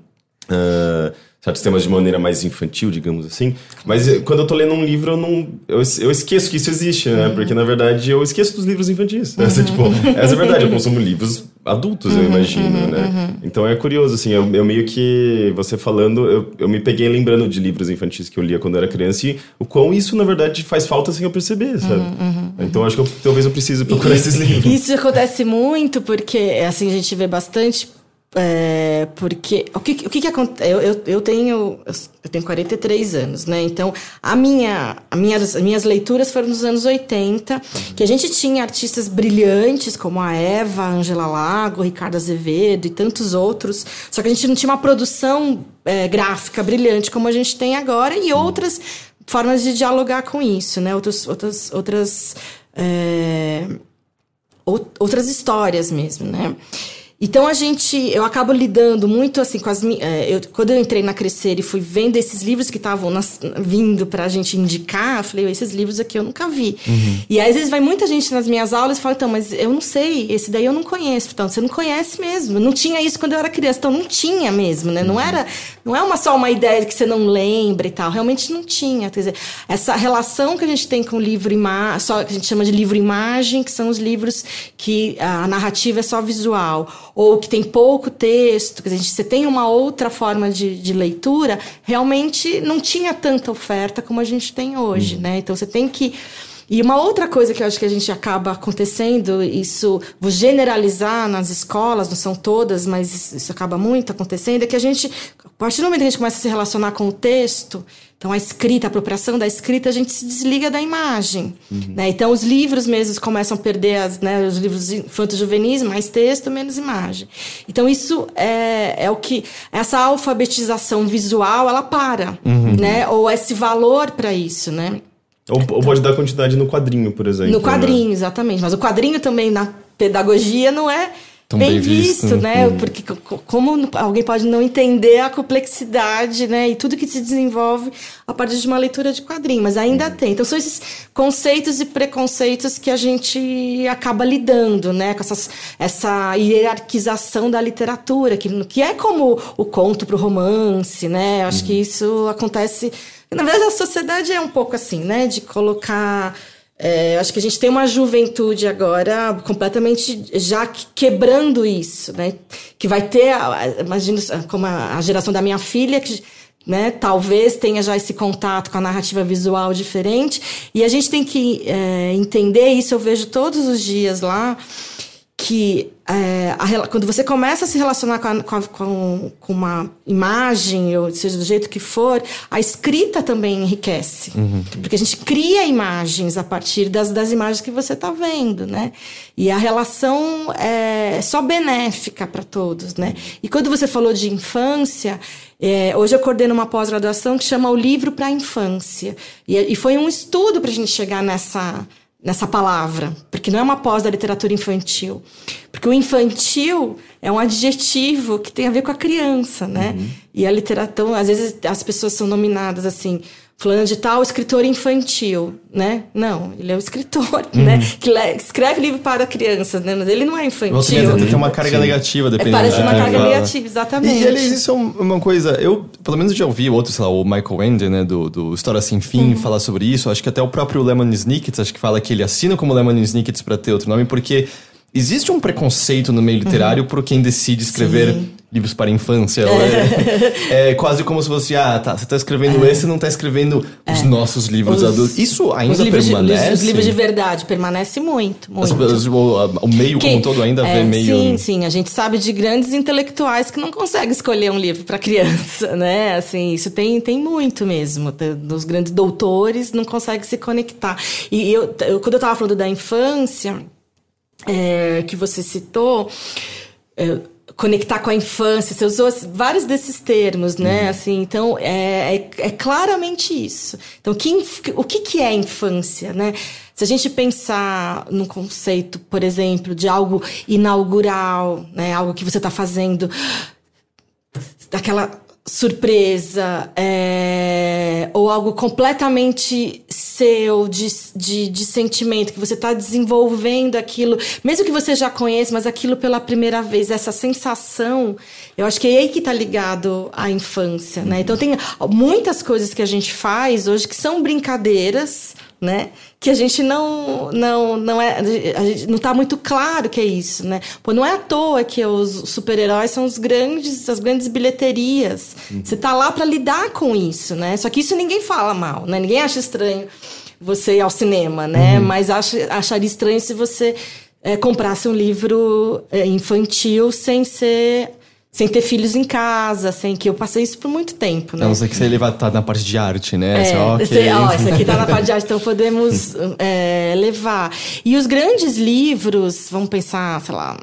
uh, certos temas de maneira mais infantil, digamos assim. Mas eh, quando eu tô lendo um livro, eu não. Eu, eu esqueço que isso existe, né? Uhum. Porque na verdade eu esqueço dos livros infantis. Uhum. tipo, essa é a verdade, eu consumo livros adultos, uhum, eu imagino, uhum, né? Uhum. Então é curioso, assim, eu, eu, meio que, você falando, eu, eu me peguei lembrando de livros infantis que eu lia quando era criança e o quão isso, na verdade, faz falta sem eu perceber, sabe? Uhum, então acho que eu, talvez eu precise procurar e, esses livros. Isso acontece muito porque, assim, a gente vê bastante é, porque o que, o que, que acontece? Eu, eu, eu, tenho, eu tenho 43 anos, né? Então, a minha, a minhas, as minhas leituras foram nos anos 80, que a gente tinha artistas brilhantes como a Eva, a Angela Lago, Ricardo Azevedo e tantos outros. Só que a gente não tinha uma produção é, gráfica brilhante como a gente tem agora e outras formas de dialogar com isso, né? Outros, outras, outras, é, outras histórias mesmo, né? Então a gente, eu acabo lidando muito assim com as é, eu, quando eu entrei na Crescer e fui vendo esses livros que estavam vindo para a gente indicar, eu falei, esses livros aqui eu nunca vi. Uhum. E aí, às vezes vai muita gente nas minhas aulas e fala, então, mas eu não sei, esse daí eu não conheço. Então, você não conhece mesmo. Não tinha isso quando eu era criança, então não tinha mesmo, né? Não uhum. era, não é uma só uma ideia que você não lembra e tal. Realmente não tinha. Quer dizer, essa relação que a gente tem com o livro imagem, só que a gente chama de livro imagem, que são os livros que a narrativa é só visual ou que tem pouco texto, que a gente, você tem uma outra forma de, de leitura, realmente não tinha tanta oferta como a gente tem hoje, uhum. né? Então você tem que e uma outra coisa que eu acho que a gente acaba acontecendo, isso vou generalizar nas escolas, não são todas, mas isso acaba muito acontecendo, é que a gente, a partir do momento que a gente começa a se relacionar com o texto, então a escrita, a apropriação da escrita, a gente se desliga da imagem. Uhum. Né? Então os livros mesmo começam a perder as, né, os livros infanto-juvenis, mais texto, menos imagem. Então isso é, é o que essa alfabetização visual ela para, uhum. né? Ou esse valor para isso, né? Ou, ou, pode dar quantidade no quadrinho, por exemplo. No quadrinho, né? exatamente. Mas o quadrinho também na pedagogia não é Tão bem, bem visto, visto, né? Hum. Porque como alguém pode não entender a complexidade, né? E tudo que se desenvolve a partir de uma leitura de quadrinho, mas ainda hum. tem. Então são esses conceitos e preconceitos que a gente acaba lidando, né? Com essas, essa hierarquização da literatura, que, que é como o conto para o romance, né? Eu acho hum. que isso acontece na verdade, a sociedade é um pouco assim, né? De colocar. É, acho que a gente tem uma juventude agora completamente já quebrando isso, né? Que vai ter, imagino, como a, geração da minha filha, que né? Talvez tenha já esse contato com a narrativa visual diferente. E a gente tem que é, entender isso, eu vejo todos os dias lá que é, a, quando você começa a se relacionar com, a, com, com, uma imagem, ou seja do jeito que for, a escrita também enriquece. Uhum. Porque a gente cria imagens a partir das, das imagens que você está vendo, né? E a relação é só benéfica para todos, né? E quando você falou de infância, é, hoje eu coordeno uma pós-graduação que chama O Livro para a Infância. E, e foi um estudo para a gente chegar nessa nessa palavra, porque não é uma pós da literatura infantil. Porque o infantil é um adjetivo que tem a ver com a criança, né? Uhum. E a literatura, às vezes as pessoas são nominadas assim, fulano de tal, escritor infantil, né? Não, ele é o escritor, uhum. né? Que escreve livro para crianças, né? Mas ele não é infantil. Tem uma carga Sim. negativa, dependendo. É, parece uma carga negativa, exatamente. E, aliás, isso é uma coisa, eu, pelo menos já ouvi outro, sei lá, o Michael Ende, né, do, do História Sem Fim, uhum. falar sobre isso. Acho que até o próprio Lemon Snickets, acho que fala que ele assina como Lemon Snickets para ter outro nome, porque existe um preconceito no meio literário uhum. por quem decide escrever Sim. livros para a infância. É. é, quase como se fosse, ah, tá, você está escrevendo é. esse e não está escrevendo é. os nossos livros os, adultos. Isso ainda os permanece? De, os livros de verdade, permanece muito, muito. O, o meio como um todo ainda vê é, meio... Sim, sim, a gente sabe de grandes intelectuais que não conseguem escolher um livro para criança, né? Assim, isso tem, tem muito mesmo. Dos grandes doutores não conseguem se conectar. E eu, eu quando eu estava falando da infância é, que você citou, é, conectar com a infância, você usou vários desses termos, né? Uhum. Assim, então é, é, é, claramente isso. Então, que, o que, que é infância, né? Se a gente pensar no conceito, por exemplo, de algo inaugural, né? Algo que você está fazendo, daquela surpresa é, ou algo completamente seu de, de, de sentimento que você está desenvolvendo aquilo mesmo que você já conheça mas aquilo pela primeira vez essa sensação eu acho que é aí que está ligado à infância né? Então tem muitas coisas que a gente faz hoje que são brincadeiras né? Que a gente não não não é a gente não tá muito claro que é isso, né? Pô, não é à toa que os super-heróis são os grandes as grandes bilheterias. Uhum. Você tá lá para lidar com isso, né? Só que isso ninguém fala mal, né? Ninguém acha estranho você ir ao cinema, né? Uhum. Mas acha, acharia estranho se você é, comprasse um livro é, infantil sem ser sem ter filhos em casa, sem que eu passei isso por muito tempo, né? Não sei que você levar tá na parte de arte, né? É, você, okay. você, ó, isso aqui tá na parte de arte, então podemos é, levar. E os grandes livros, vamos pensar, sei lá,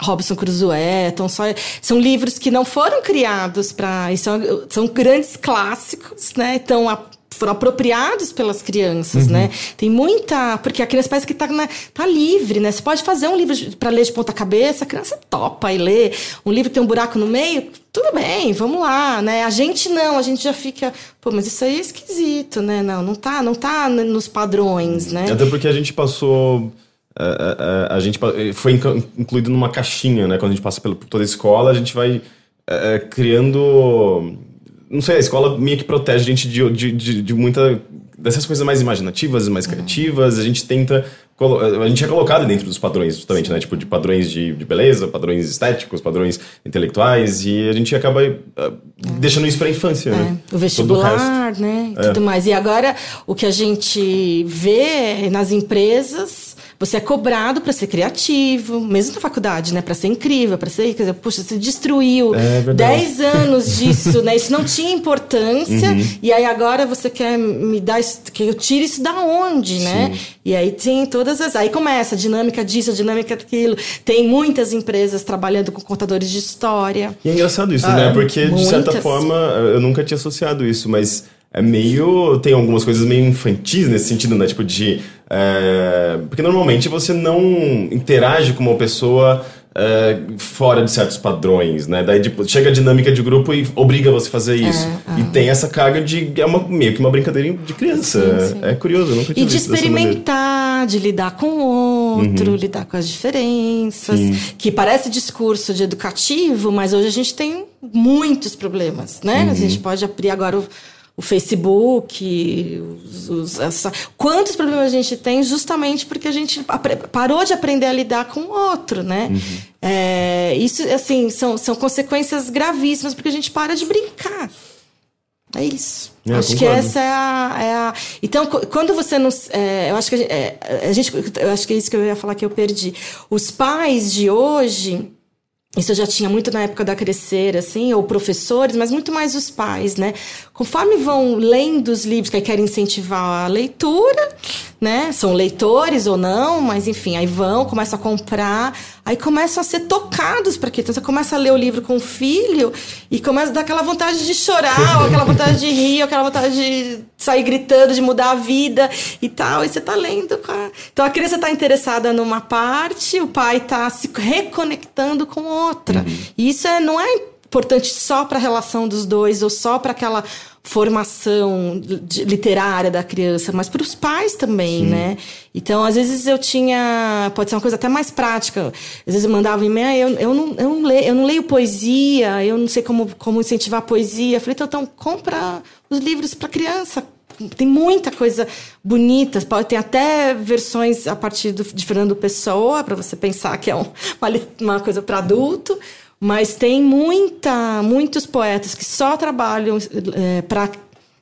Robson Crusoe, Tom Sawyer, são livros que não foram criados para, são, são grandes clássicos, né? Então a foram apropriados pelas crianças, uhum. né? Tem muita. Porque a criança parece que tá, né, tá livre, né? Você pode fazer um livro para ler de ponta-cabeça, a criança topa e lê. Um livro tem um buraco no meio, tudo bem, vamos lá, né? A gente não, a gente já fica. Pô, mas isso aí é esquisito, né? Não, não tá, não tá nos padrões, né? Até porque a gente passou. A, a, a, a gente foi incluído numa caixinha, né? Quando a gente passa por toda a escola, a gente vai é, criando não sei, a escola meio que protege a gente de, de, de, de muita. dessas coisas mais imaginativas, mais criativas. A gente tenta. A gente é colocado dentro dos padrões, justamente, né? Tipo, de padrões de, de beleza, padrões estéticos, padrões intelectuais, e a gente acaba uh, deixando isso pra infância, é. né? O vestibular, o né? É. Tudo mais. E agora, o que a gente vê nas empresas você é cobrado para ser criativo, mesmo na faculdade, né? Para ser incrível, para ser. Quer dizer, puxa, você destruiu é 10 anos disso, né? Isso não tinha importância. Uhum. E aí agora você quer me dar. Que eu tire isso da onde, né? Sim. E aí tem todas as. Aí começa a dinâmica disso, a dinâmica daquilo. Tem muitas empresas trabalhando com contadores de história. E é engraçado isso, ah, né? Porque, muitas. de certa forma, eu nunca tinha associado isso, mas é meio. Tem algumas coisas meio infantis nesse sentido, né? Tipo de. É, porque normalmente você não interage com uma pessoa é, fora de certos padrões, né? Daí tipo, chega a dinâmica de grupo e obriga você a fazer isso. É, e tem essa carga de. É uma, meio que uma brincadeira de criança. Sim, sim. É curioso, eu nunca tinha E de experimentar, de lidar com o outro, uhum. lidar com as diferenças. Sim. Que parece discurso de educativo, mas hoje a gente tem muitos problemas, né? Uhum. A gente pode abrir agora o o Facebook, os, os, essa... quantos problemas a gente tem justamente porque a gente parou de aprender a lidar com o outro, né? Uhum. É, isso, assim, são, são consequências gravíssimas porque a gente para de brincar. É isso. É, acho que essa é a, é a, Então, quando você não. É, eu acho que é, a gente. Eu acho que é isso que eu ia falar que eu perdi. Os pais de hoje isso eu já tinha muito na época da Crescer, assim, ou professores, mas muito mais os pais, né? Conforme vão lendo os livros, que querem incentivar a leitura, né? São leitores ou não, mas enfim, aí vão, começam a comprar, aí começam a ser tocados para quê? Então você começa a ler o livro com o filho e começa a dar aquela vontade de chorar, ou aquela vontade de rir, ou aquela vontade de sair gritando, de mudar a vida e tal, e você tá lendo. A... Então a criança tá interessada numa parte, o pai tá se reconectando com outra outra. Uhum. E isso é, não é importante só para a relação dos dois ou só para aquela formação literária da criança, mas para os pais também, Sim. né? Então, às vezes eu tinha, pode ser uma coisa até mais prática. Às vezes eu mandava e-mail, eu, eu, não, eu, não leio, eu não leio poesia, eu não sei como, como incentivar a poesia. Eu falei, então, então compra os livros para criança, tem muita coisa bonita. Ter até versões a partir do, de Fernando Pessoa, para você pensar que é um, uma, uma coisa para adulto. Mas tem muita, muitos poetas que só trabalham é, para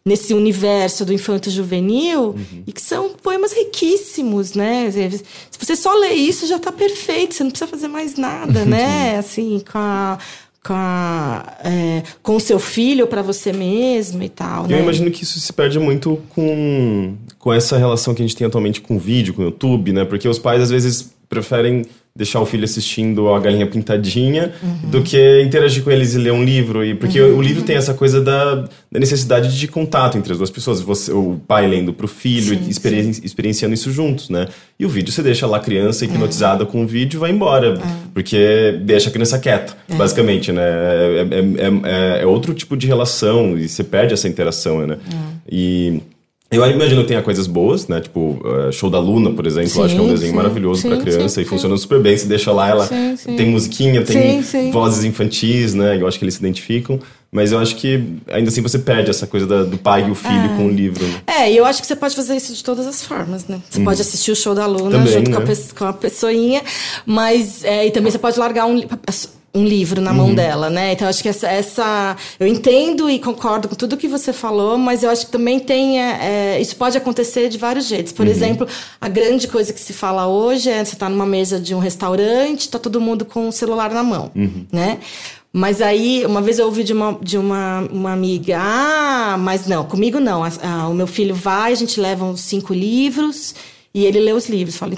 nesse universo do infanto juvenil uhum. e que são poemas riquíssimos, né? Se você só lê isso já está perfeito, você não precisa fazer mais nada, né? Assim, com a, com, a, é, com o seu filho para você mesmo e tal. Eu né? imagino que isso se perde muito com, com essa relação que a gente tem atualmente com o vídeo, com o YouTube, né? Porque os pais às vezes preferem deixar o filho assistindo a galinha pintadinha uhum. do que interagir com eles e ler um livro e porque uhum. o livro tem essa coisa da, da, necessidade de contato entre as duas pessoas você o pai lendo para o filho sim, sim. experienciando isso juntos né e o vídeo você deixa lá a criança hipnotizada é. com o vídeo e vai embora é. porque deixa a criança quieta é. basicamente né é, é, é, é, outro tipo de relação e você perde essa interação né e eu imagino que tenha coisas boas, né? Tipo, uh, Show da Luna, por exemplo. Sim, acho que é um desenho sim, maravilhoso para criança sim, e funciona super bem. Se deixa lá, ela tem musiquinha, tem vozes infantis, né? Eu acho que eles se identificam. Mas eu acho que ainda assim você perde essa coisa da, do pai e o filho é. com o livro. Né? É, e eu acho que você pode fazer isso de todas as formas, né? Você hum. pode assistir o show da Luna também, junto né? com, a, né? com a pessoinha, mas é, e também você pode largar um um livro na mão uhum. dela, né? Então acho que essa, essa, eu entendo e concordo com tudo que você falou, mas eu acho que também tem é, é, isso pode acontecer de vários jeitos. Por uhum. exemplo, a grande coisa que se fala hoje é você está numa mesa de um restaurante, está todo mundo com o celular na mão, uhum. né? Mas aí, uma vez eu ouvi de uma, de uma, uma amiga, ah, mas não, comigo não. Ah, o meu filho vai, a gente leva uns cinco livros e ele lê os livros. Falei,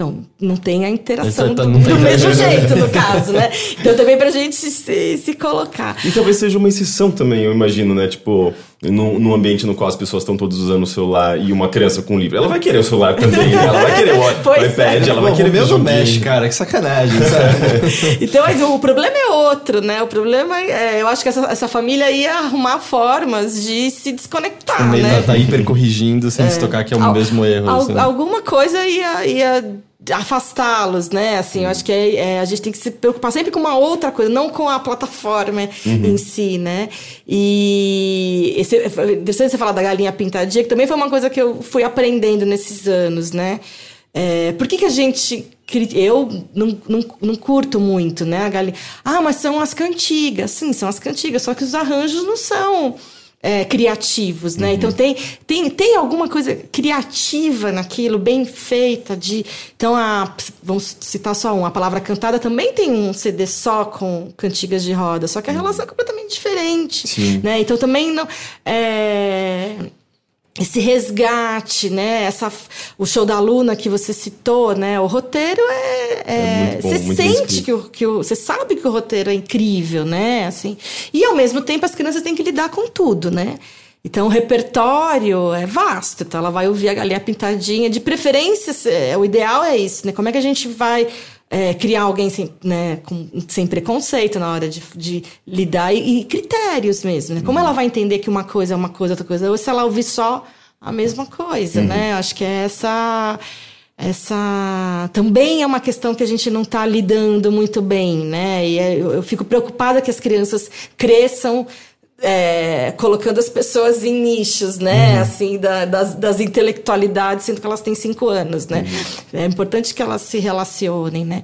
então, não tem a interação tá, do, do mesmo jeito, no caso, né? Então, também pra gente se, se colocar. E talvez seja uma exceção também, eu imagino, né? Tipo, num, num ambiente no qual as pessoas estão todos usando o celular e uma criança com um livro. Ela vai querer o celular também, né? ela vai querer o, o iPad, é. ela vai querer o mexe, cara, que sacanagem, sabe? então, mas o problema é outro, né? O problema é, eu acho que essa, essa família ia arrumar formas de se desconectar, Também né? Tá, tá hiper corrigindo sem é. se tocar que é o Al, mesmo erro. Al, assim. Alguma coisa ia, ia afastá-los, né? Assim, eu acho que é, é, a gente tem que se preocupar sempre com uma outra coisa, não com a plataforma uhum. em si, né? E esse, interessante você falar da galinha pintadinha, que também foi uma coisa que eu fui aprendendo nesses anos, né? É, por que, que a gente. Eu não, não, não curto muito, né? A galinha. Ah, mas são as cantigas. Sim, são as cantigas, só que os arranjos não são é, criativos, né? Uhum. Então tem, tem, tem alguma coisa criativa naquilo, bem feita de. Então, a, vamos citar só um, a palavra cantada também tem um CD só com cantigas de roda, só que a uhum. relação é completamente diferente. Sim. Né? Então também não. É, esse resgate, né? Essa, o show da Luna que você citou, né? O roteiro é. é, é bom, você sente que o, que o. Você sabe que o roteiro é incrível, né? Assim, e ao mesmo tempo as crianças têm que lidar com tudo, né? Então o repertório é vasto, então ela vai ouvir a galinha pintadinha. De preferência, o ideal é isso, né? Como é que a gente vai é, criar alguém sem, né, com, sem preconceito na hora de, de lidar e, e, critérios mesmo. Né? Como uhum. ela vai entender que uma coisa é uma coisa, outra coisa, ou se ela ouvir só a mesma coisa, uhum. né? Acho que é essa essa também é uma questão que a gente não está lidando muito bem, né? E é, eu, eu fico preocupada que as crianças cresçam é, colocando as pessoas em nichos, né? Uhum. Assim, da, das, das, intelectualidades, sendo que elas têm cinco anos, né? Uhum. É importante que elas se relacionem, né?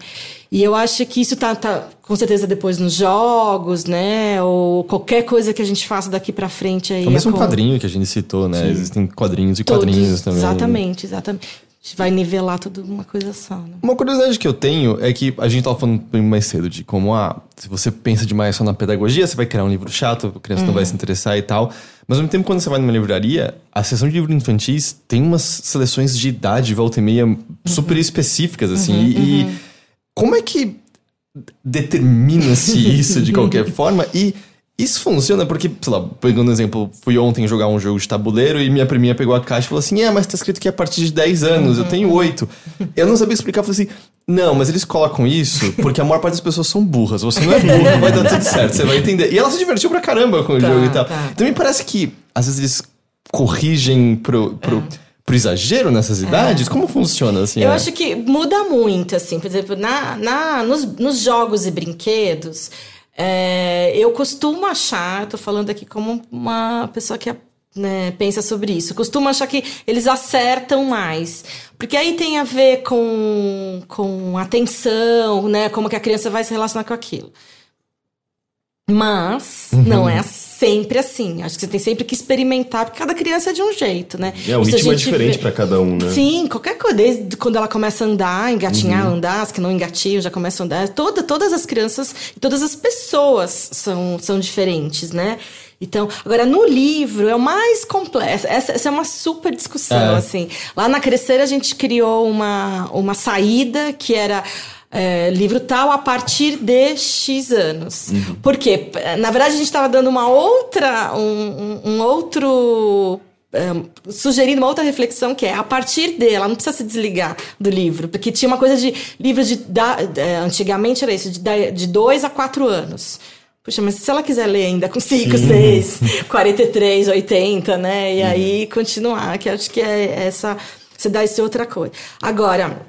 E eu acho que isso tá, tá, com certeza depois nos jogos, né? Ou qualquer coisa que a gente faça daqui para frente aí. É o mesmo com... quadrinho que a gente citou, né? Sim. Existem quadrinhos e Todos, quadrinhos também. Exatamente, exatamente vai nivelar tudo uma coisa só. Né? Uma curiosidade que eu tenho é que a gente tava falando mais cedo de como, ah, se você pensa demais só na pedagogia, você vai criar um livro chato, a criança uhum. não vai uhum. se interessar e tal. Mas ao mesmo tempo, quando você vai numa livraria, a seção de livros infantis tem umas seleções de idade, volta e meia, super uhum. específicas, assim. Uhum, e, e uhum. como é que determina-se isso de qualquer forma? E isso funciona porque, sei lá, pegando um exemplo, fui ontem jogar um jogo de tabuleiro e minha priminha pegou a caixa e falou assim: É, mas tá escrito que é a partir de 10 anos, eu tenho 8. Eu não sabia explicar, falei assim: Não, mas eles colocam isso porque a maior parte das pessoas são burras. Você não é burro, vai dar tudo certo, você vai entender. E ela se divertiu pra caramba com o tá, jogo e tal. Tá. Então me parece que, às vezes, eles corrigem pro. pro é pro exagero nessas idades? É. Como funciona assim? Eu é? acho que muda muito, assim. Por exemplo, na, na, nos, nos jogos e brinquedos, é, eu costumo achar, estou falando aqui como uma pessoa que né, pensa sobre isso. Costumo achar que eles acertam mais. Porque aí tem a ver com, com atenção, né? Como que a criança vai se relacionar com aquilo. Mas uhum. não é sempre assim. Acho que você tem sempre que experimentar, porque cada criança é de um jeito, né? É, o Isso ritmo é diferente vê... para cada um, né? Sim, qualquer coisa, desde quando ela começa a andar, engatinhar, uhum. andar, as que não engatiam já começam a andar. Toda, todas as crianças e todas as pessoas são, são diferentes, né? Então, agora no livro é o mais complexo. Essa, essa é uma super discussão, é. assim. Lá na Crescer a gente criou uma, uma saída que era é, livro tal a partir de X anos. Uhum. Porque, na verdade, a gente estava dando uma outra, um, um outro um, sugerindo uma outra reflexão que é a partir dele, ela não precisa se desligar do livro, porque tinha uma coisa de livros de, da, é, antigamente era isso, de, de dois a quatro anos. Puxa, mas se ela quiser ler ainda com 5, 6, 43, 80, né? E uhum. aí continuar, que acho que é essa. Você dá esse outra coisa. Agora,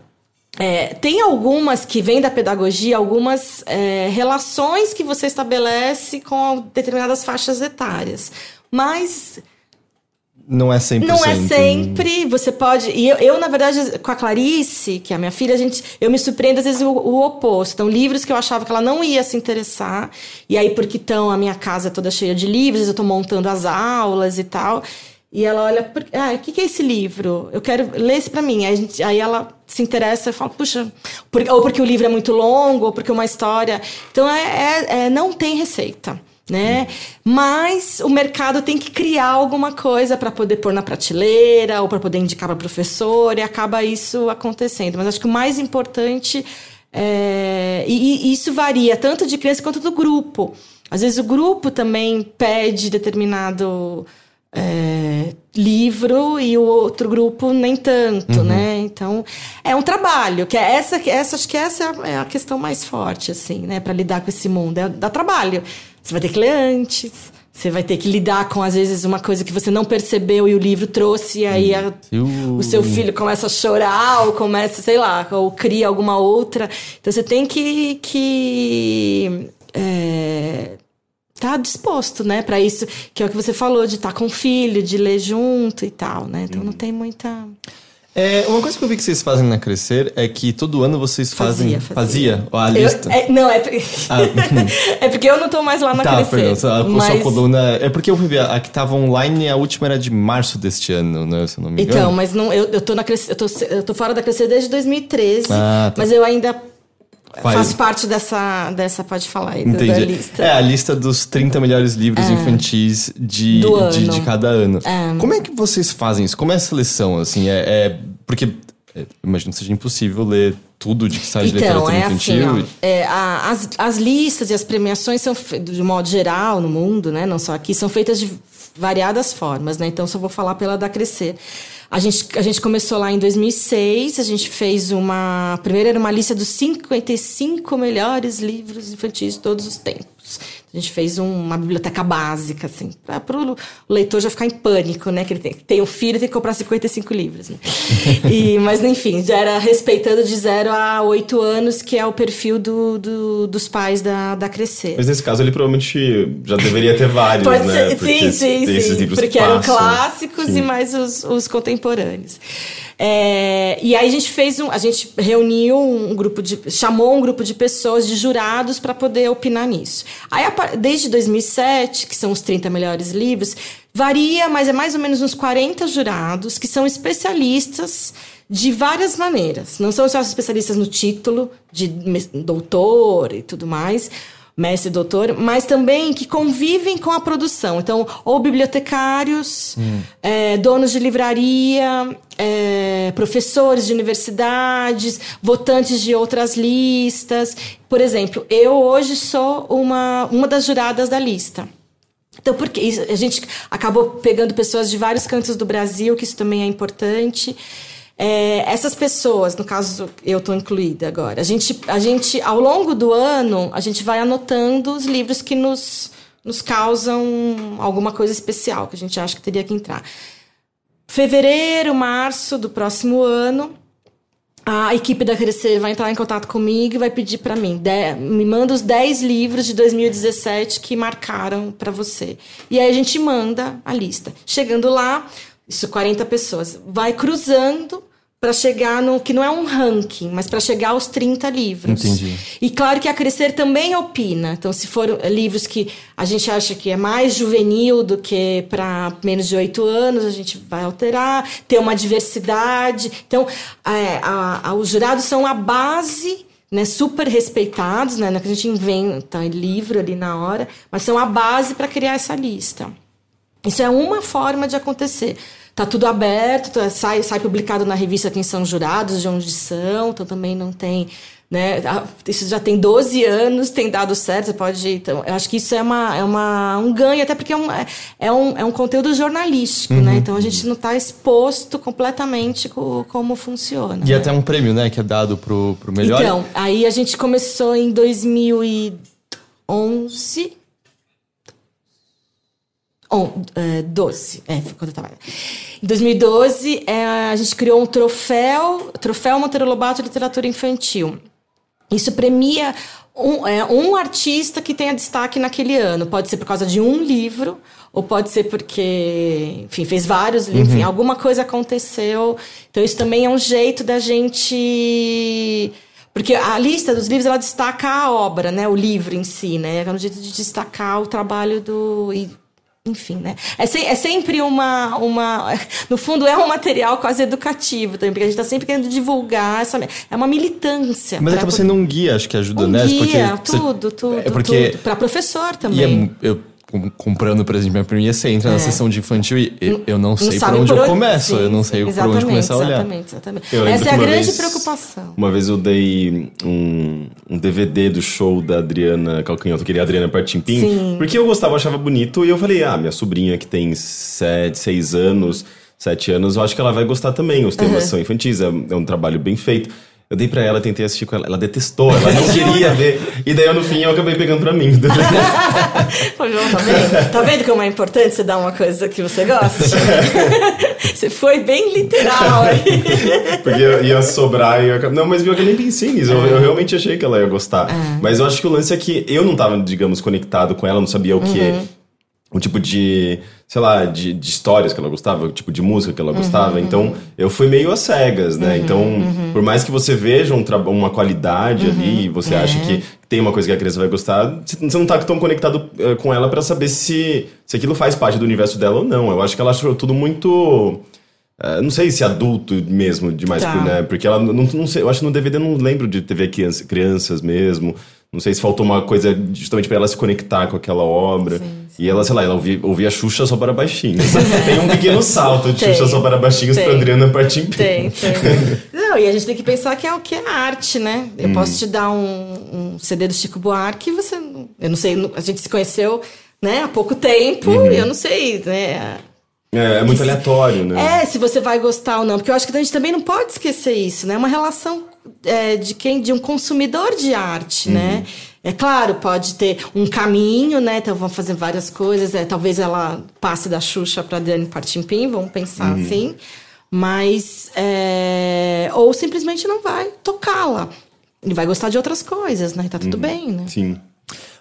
é, tem algumas que vêm da pedagogia, algumas é, relações que você estabelece com determinadas faixas etárias. Mas não é sempre. Não é sempre. Você pode. E eu, eu, na verdade, com a Clarice, que é a minha filha, a gente, eu me surpreendo às vezes o, o, oposto. Então, livros que eu achava que ela não ia se interessar. E aí, porque estão a minha casa toda cheia de livros, eu estou montando as aulas e tal. E ela olha, ah, o que, que é esse livro? Eu quero ler esse para mim. Aí, gente, aí, ela se interessa e fala, puxa, por, ou porque o livro é muito longo, ou porque uma história. Então, é, é, é não tem receita né? Mas o mercado tem que criar alguma coisa para poder pôr na prateleira ou para poder indicar para professor e acaba isso acontecendo. Mas acho que o mais importante é, e, e, isso varia tanto de criança quanto do grupo. Às vezes o grupo também pede determinado é, livro e o outro grupo nem tanto, uhum. né? Então é um trabalho que é essa, essa acho que essa é a questão mais forte assim, né? Para lidar com esse mundo é dá trabalho. Você vai ter que ler antes. Você vai ter que lidar com, às vezes, uma coisa que você não percebeu e o livro trouxe, e aí a, o seu filho começa a chorar, ou começa, sei lá, ou cria alguma outra. Então você tem que. que é, tá disposto, né, para isso, que é o que você falou, de estar tá com o filho, de ler junto e tal, né? Então não tem muita. É, uma coisa que eu vi que vocês fazem na Crescer é que todo ano vocês fazem. Fazia? fazia. a lista? Eu, é, não, é, ah, é porque eu não tô mais lá na tá, Crescer. Perdão, mas... sua coluna. É porque eu vi a, a que tava online, a última era de março deste ano, né? Se eu não me engano. Então, mas não, eu, eu tô na Crescer, eu tô, eu tô fora da Crescer desde 2013. Ah, tá. Mas eu ainda Faz... Faço parte dessa, dessa, pode falar aí, da lista. É, a lista dos 30 melhores livros é. infantis de, de, de, cada ano. É. Como é que vocês fazem isso? Como é a seleção, assim? É, é porque é, imagino que seja impossível ler tudo de que sai então, de literatura é infantil. Assim, ó, é, a, as, as listas e as premiações são, de modo geral, no mundo, né? Não só aqui, são feitas de variadas formas, né? Então, só vou falar pela da Crescer. A gente, a gente começou lá em 2006, a gente fez uma. Primeiro era uma lista dos 55 melhores livros infantis de todos os tempos. A gente fez um, uma biblioteca básica, assim, para o leitor já ficar em pânico, né? Que ele tem, tem um filho tem que comprar 55 livros, né? E, mas, enfim, já era respeitando de 0 a 8 anos, que é o perfil do, do, dos pais da, da Crescer. Mas nesse caso ele provavelmente já deveria ter vários, Pode né? Ser, sim, sim, sim. Porque eram clássicos sim. e mais os, os contemporâneos. É, e aí a gente fez um. A gente reuniu um grupo de. chamou um grupo de pessoas, de jurados, para poder opinar nisso. Aí, desde 2007, que são os 30 melhores livros, varia, mas é mais ou menos uns 40 jurados que são especialistas de várias maneiras. Não são só especialistas no título, de doutor e tudo mais mestre doutor, mas também que convivem com a produção. Então, ou bibliotecários, hum. é, donos de livraria, é, professores de universidades, votantes de outras listas. Por exemplo, eu hoje sou uma, uma das juradas da lista. Então, porque a gente acabou pegando pessoas de vários cantos do Brasil, que isso também é importante. É, essas pessoas, no caso eu estou incluída agora, a gente, a gente, ao longo do ano, a gente vai anotando os livros que nos, nos causam alguma coisa especial, que a gente acha que teria que entrar. Fevereiro, março do próximo ano, a equipe da Crescer vai entrar em contato comigo e vai pedir para mim, de, me manda os 10 livros de 2017 que marcaram para você. E aí a gente manda a lista. Chegando lá, isso 40 pessoas, vai cruzando para chegar no que não é um ranking, mas para chegar aos 30 livros. Entendi. E claro que a Crescer também opina. Então, se for livros que a gente acha que é mais juvenil do que para menos de 8 anos, a gente vai alterar, ter uma diversidade. Então, é, a, a, os jurados são a base né, super respeitados, né, que a gente inventa livro ali na hora, mas são a base para criar essa lista. Isso é uma forma de acontecer. Tá tudo aberto, tá, sai, sai publicado na revista quem são jurados, de onde são, então também não tem. Né? Isso já tem 12 anos, tem dado certo, você pode. Então, eu acho que isso é, uma, é uma, um ganho, até porque é um, é um, é um conteúdo jornalístico, né? uhum. né? Então a gente não está exposto completamente com, como funciona. E né? até um prêmio, né, que é dado pro, pro melhor. Então, aí a gente começou em 2011 On, é, 12, é, foi quando eu tava. Em 2012, é, a gente criou um troféu, troféu Monteiro Lobato Literatura Infantil. Isso premia um, é, um artista que tenha destaque naquele ano. Pode ser por causa de um livro, ou pode ser porque, enfim, fez vários livros, uhum. enfim, alguma coisa aconteceu. Então, isso também é um jeito da gente. Porque a lista dos livros ela destaca a obra, né? O livro em si, né? É um jeito de destacar o trabalho do. E, enfim, né? É, se, é, sempre uma, uma. No fundo, é um material quase educativo também, porque a gente está sempre querendo divulgar essa. É uma militância. Mas acaba sendo um guia, acho que ajuda, um né? Guia, porque tudo, tudo. É porque. Para professor também. E é, eu comprando, por exemplo, a minha você entra é. na sessão de infantil e eu não sei por onde por eu começo. Sim, eu não sei por onde começar a olhar. Exatamente, exatamente. Essa é a grande vez, preocupação. Uma vez eu dei um, um DVD do show da Adriana Calcanhoto, que queria a Adriana Partimpim, sim. porque eu gostava, achava bonito, e eu falei, ah, minha sobrinha que tem sete, seis anos, sete anos, eu acho que ela vai gostar também. Os temas uhum. são infantis, é, é um trabalho bem feito. Eu dei pra ela, tentei assistir com ela. Ela detestou, ela não queria ver. E daí, no fim, eu acabei pegando pra mim. Pô, João, tá vendo? Tá vendo como é importante você dar uma coisa que você gosta? você foi bem literal aí. Porque ia sobrar e eu... Não, mas eu nem pensei nisso. Eu, eu, realmente achei que ela ia gostar. É. Mas eu acho que o lance é que eu não tava, digamos, conectado com ela, não sabia o que... Uhum o tipo de, sei lá, de, de, histórias que ela gostava, o tipo de música que ela uhum, gostava. Uhum. Então, eu fui meio às cegas, né? Uhum, então, uhum. por mais que você veja um uma qualidade ali, e você acha que tem uma coisa que a criança vai gostar, você não tá tão conectado uh, com ela para saber se, se aquilo faz parte do universo dela ou não. Eu acho que ela achou tudo muito... Uh, não sei se adulto mesmo demais, tá. né? Porque ela não, não sei, eu acho que no DVD eu não lembro de TV criança, crianças mesmo. Não sei se faltou uma coisa justamente para ela se conectar com aquela obra. Sim. E ela, sei lá, ela ouvia, ouvia Xuxa só para baixinhos. tem um pequeno salto de tem, Xuxa só para baixinhos para Adriana Partim Tem, tem. Não, e a gente tem que pensar que é o que é arte, né? Eu hum. posso te dar um, um, CD do Chico Buarque e você. Eu não sei, a gente se conheceu né, há pouco tempo uhum. e eu não sei, né? É, é muito aleatório, né? É, se você vai gostar ou não. Porque eu acho que a gente também não pode esquecer isso, né? É uma relação é, de quem de um consumidor de arte, né? uhum. né? É claro, pode ter um caminho, né? Então vão fazer várias coisas. É, talvez ela passe da Xuxa para Dani Partimpim, vamos pensar uhum. assim. Mas é, ou simplesmente não vai tocá-la. Ele vai gostar de outras coisas, né? Tá tudo uhum. bem, né? Sim.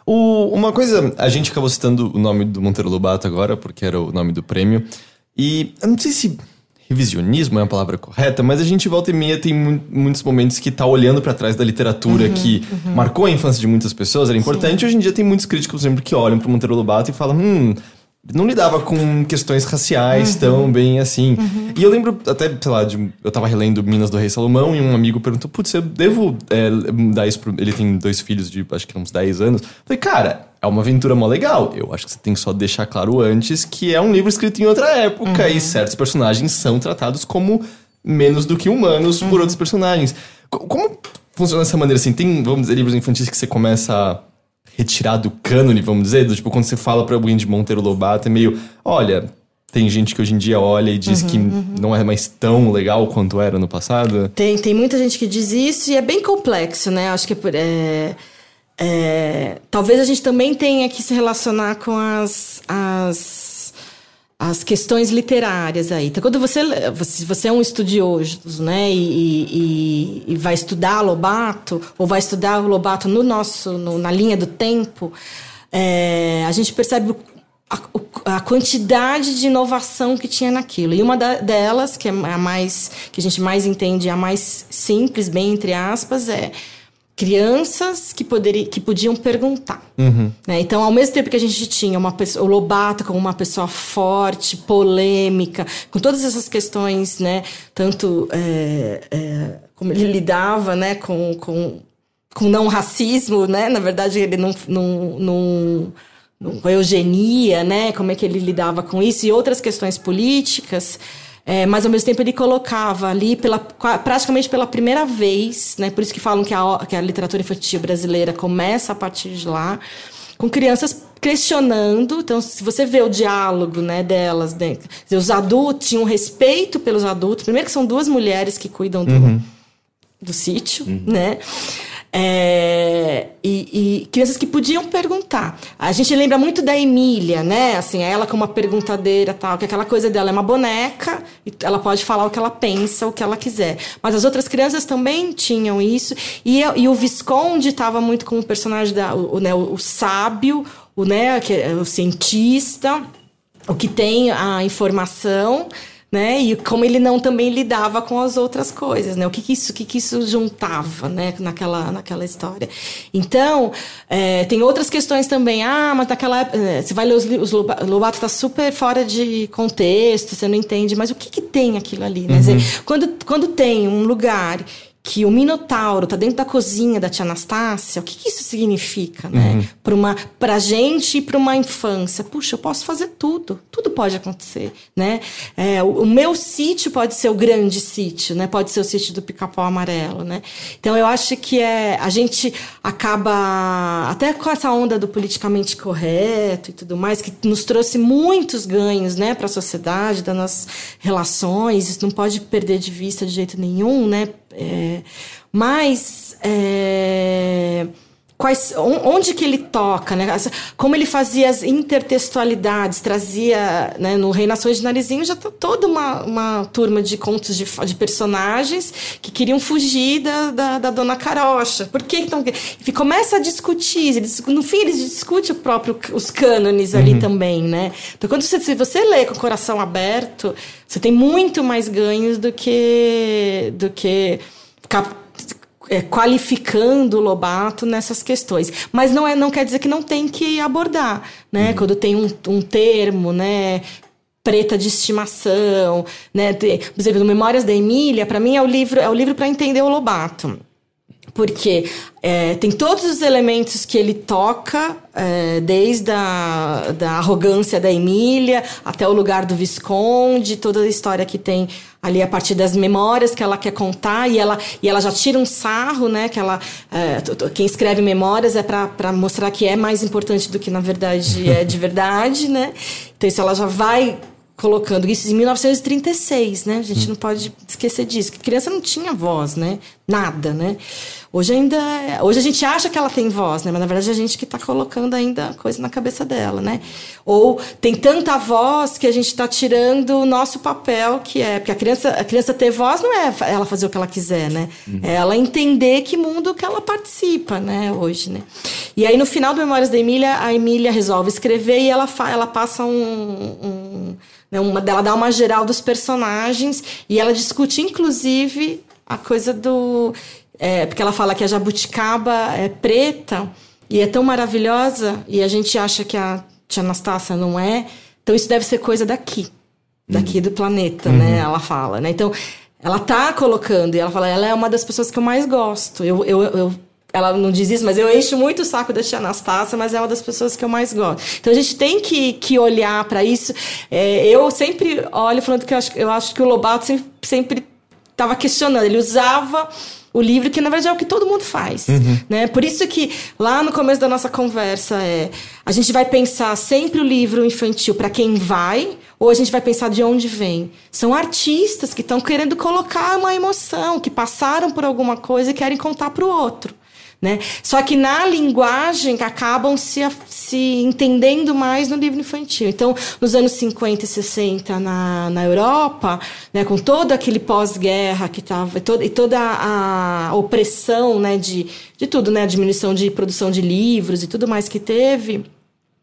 O, uma coisa, a gente acabou citando o nome do Monteiro Lobato agora, porque era o nome do prêmio. E eu não sei se revisionismo é a palavra correta, mas a gente volta e meia tem mu muitos momentos que tá olhando para trás da literatura uhum, que uhum. marcou a infância de muitas pessoas, era importante. Sim. Hoje em dia tem muitos críticos sempre que olham para Monteiro Lobato e falam: "Hum, não lidava com questões raciais uhum. tão bem assim. Uhum. E eu lembro até, sei lá, de, eu tava relendo Minas do Rei Salomão e um amigo perguntou: Putz, eu devo é, dar isso pro. Ele tem dois filhos de acho que uns 10 anos. Eu falei, cara, é uma aventura mó legal. Eu acho que você tem que só deixar claro antes que é um livro escrito em outra época uhum. e certos personagens são tratados como menos do que humanos por uhum. outros personagens. Como funciona dessa maneira assim? Tem, vamos dizer, livros infantis que você começa a retirar do cânone, vamos dizer? Do, tipo, quando você fala pra alguém de Monteiro Lobato, é meio, olha, tem gente que hoje em dia olha e diz uhum, que uhum. não é mais tão legal quanto era no passado? Tem, tem muita gente que diz isso e é bem complexo, né? Acho que é, é, é talvez a gente também tenha que se relacionar com as, as as questões literárias aí. Então, quando você, você, você é um estudioso, né, e, e, e, vai estudar Lobato, ou vai estudar o Lobato no nosso, no, na linha do tempo, é, a gente percebe a, a, quantidade de inovação que tinha naquilo. E uma da, delas, que é a mais, que a gente mais entende, a mais simples, bem entre aspas, é crianças que, poderia, que podiam perguntar. Uhum. Né? Então, ao mesmo tempo que a gente tinha uma pessoa, o Lobato como uma pessoa forte, polêmica, com todas essas questões, né? Tanto é, é, como ele lidava né? com, com, com não racismo, né? Na verdade, ele não, não, não, não com eugenia, né? Como é que ele lidava com isso e outras questões políticas. É, mas ao mesmo tempo ele colocava ali pela, praticamente pela primeira vez, né? Por isso que falam que a, que a literatura infantil brasileira começa a partir de lá, com crianças questionando. Então, se você vê o diálogo né, delas, né, os adultos tinham respeito pelos adultos. Primeiro que são duas mulheres que cuidam do, uhum. do sítio, uhum. né? É, e, e, crianças que podiam perguntar. A gente lembra muito da Emília, né? Assim, ela como uma perguntadeira tal, que aquela coisa dela é uma boneca, ela pode falar o que ela pensa, o que ela quiser. Mas as outras crianças também tinham isso. E, e o Visconde estava muito como personagem da, o, né, o, o sábio, o, né, é o cientista, o que tem a informação né? E como ele não também lidava com as outras coisas, né? O que, que isso, que, que isso juntava, né? Naquela, naquela história. Então, é, tem outras questões também. Ah, mas naquela época, é, você vai ler os livros, Lobato está super fora de contexto, você não entende, mas o que, que tem aquilo ali, né? Uhum. Dizer, quando, quando tem um lugar que o Minotauro tá dentro da cozinha da tia Anastácia, o que, que isso significa, né? Uhum. Para uma pra gente e para uma infância. Puxa, eu posso fazer tudo, tudo pode acontecer, né? É, o, o, meu sítio pode ser o grande sítio, né? Pode ser o sítio do Pica-Pau Amarelo, né? Então eu acho que é a gente acaba até com essa onda do politicamente correto e tudo mais que nos trouxe muitos ganhos, né, para a sociedade, das nossas relações. Isso não pode perder de vista de jeito nenhum, né? É, mas é, quais, onde que ele toca, né? Como ele fazia as intertextualidades, trazia né, no Rei Nações de Narizinho já tá toda uma, uma turma de contos de, de personagens que queriam fugir da, da, da Dona Carocha. Por que então e começa a discutir, eles, no fim eles discutem o próprio os cânones ali uhum. também, né? Então quando você, se você lê com o coração aberto, você tem muito mais ganhos do que do que ficar é, qualificando o Lobato nessas questões. Mas não, é, não quer dizer que não tem que abordar, né? Uhum. Quando tem um, um termo, né? preta de estimação, né? por exemplo, Memórias da Emília, para mim é o livro é o livro para entender o Lobato porque é, tem todos os elementos que ele toca, é, desde a da arrogância da Emília até o lugar do Visconde, toda a história que tem ali a partir das memórias que ela quer contar e ela, e ela já tira um sarro, né? Que ela, é, quem escreve memórias é para mostrar que é mais importante do que na verdade é de verdade, né? Então isso ela já vai colocando isso em 1936, né? A gente não pode esquecer disso, que criança não tinha voz, né? Nada, né? Hoje ainda, hoje a gente acha que ela tem voz, né? Mas na verdade a gente que está colocando ainda coisa na cabeça dela, né? Ou tem tanta voz que a gente está tirando o nosso papel, que é porque a criança, a criança ter voz não é ela fazer o que ela quiser, né? Uhum. É ela entender que mundo que ela participa, né? Hoje, né? E aí no final do Memórias da Emília, a Emília resolve escrever e ela, ela passa um, um né, uma, ela dá uma geral dos personagens e ela discute, inclusive, a coisa do. É, porque ela fala que a jabuticaba é preta e é tão maravilhosa e a gente acha que a tia Anastácia não é. Então isso deve ser coisa daqui, daqui uhum. do planeta, né, uhum. né? Ela fala, né? Então ela tá colocando e ela fala, ela é uma das pessoas que eu mais gosto. Eu, eu, eu ela não diz isso, mas eu encho muito o saco da tia Anastácia, mas é uma das pessoas que eu mais gosto. Então a gente tem que, que olhar para isso. É, eu sempre olho falando que eu acho, eu acho que o Lobato sempre estava questionando. Ele usava o livro, que na verdade é o que todo mundo faz. Uhum. Né? Por isso que lá no começo da nossa conversa é a gente vai pensar sempre o livro infantil para quem vai, ou a gente vai pensar de onde vem. São artistas que estão querendo colocar uma emoção, que passaram por alguma coisa e querem contar para o outro. Né? Só que na linguagem acabam se, se entendendo mais no livro infantil. Então, nos anos 50 e 60 na, na Europa, né, com todo aquele pós-guerra que estava, e toda a opressão né, de, de tudo, né, a diminuição de produção de livros e tudo mais que teve,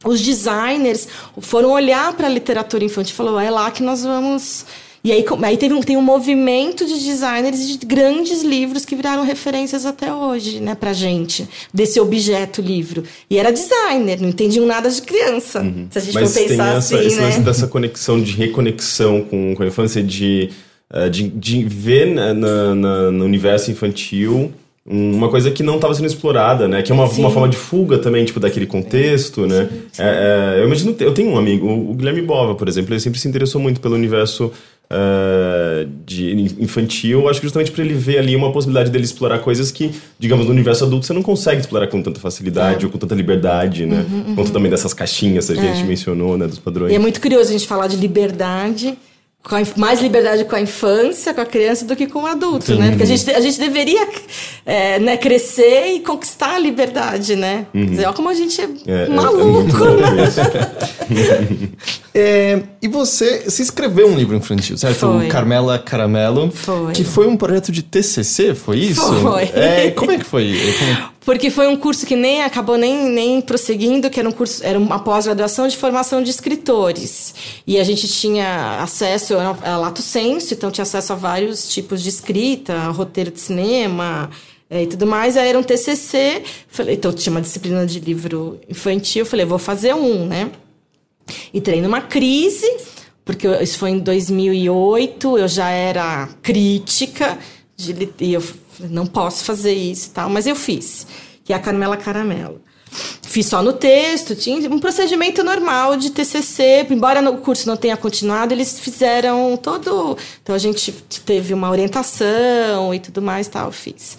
os designers foram olhar para a literatura infantil e falaram: é lá que nós vamos e aí, aí teve um, tem um movimento de designers de grandes livros que viraram referências até hoje, né, pra gente, desse objeto livro. E era designer, não entendiam nada de criança. Uhum. Se a gente Mas for pensar essa, assim, esse né? lance dessa conexão, de reconexão com, com a infância, de, uh, de, de ver na, na, na, no universo infantil uma coisa que não estava sendo explorada, né? Que é uma, uma forma de fuga também, tipo, daquele contexto, né? Sim, sim. É, é, eu imagino, eu tenho um amigo, o Guilherme Bova, por exemplo, ele sempre se interessou muito pelo universo uh, de infantil, acho que justamente para ele ver ali uma possibilidade dele explorar coisas que, digamos, no universo adulto você não consegue explorar com tanta facilidade é. ou com tanta liberdade, né? Uhum, uhum. Conta também dessas caixinhas que a gente é. mencionou, né? Dos padrões. E é muito curioso a gente falar de liberdade com a, mais liberdade com a infância, com a criança, do que com o adulto, Sim. né? Porque a gente, a gente deveria é, né, crescer e conquistar a liberdade, né? Uhum. Quer dizer, olha como a gente é, é, é maluco, é, né? É, e você, se escreveu um livro infantil, certo? Foi. O Carmela Caramelo. Foi. Que foi um projeto de TCC, foi isso? Foi. É, como é que foi? Como... Porque foi um curso que nem acabou nem, nem prosseguindo, que era um curso, era uma pós-graduação de formação de escritores. E a gente tinha acesso a lato senso, então tinha acesso a vários tipos de escrita, roteiro de cinema, é, e tudo mais. Aí era um TCC, falei, então tinha uma disciplina de livro infantil, falei, vou fazer um, né? Entrei numa crise, porque isso foi em 2008, eu já era crítica, de, e eu não posso fazer isso e tal, mas eu fiz, que é a Carmela Caramelo. Fiz só no texto, tinha um procedimento normal de TCC, embora o curso não tenha continuado, eles fizeram todo. Então a gente teve uma orientação e tudo mais, tal, fiz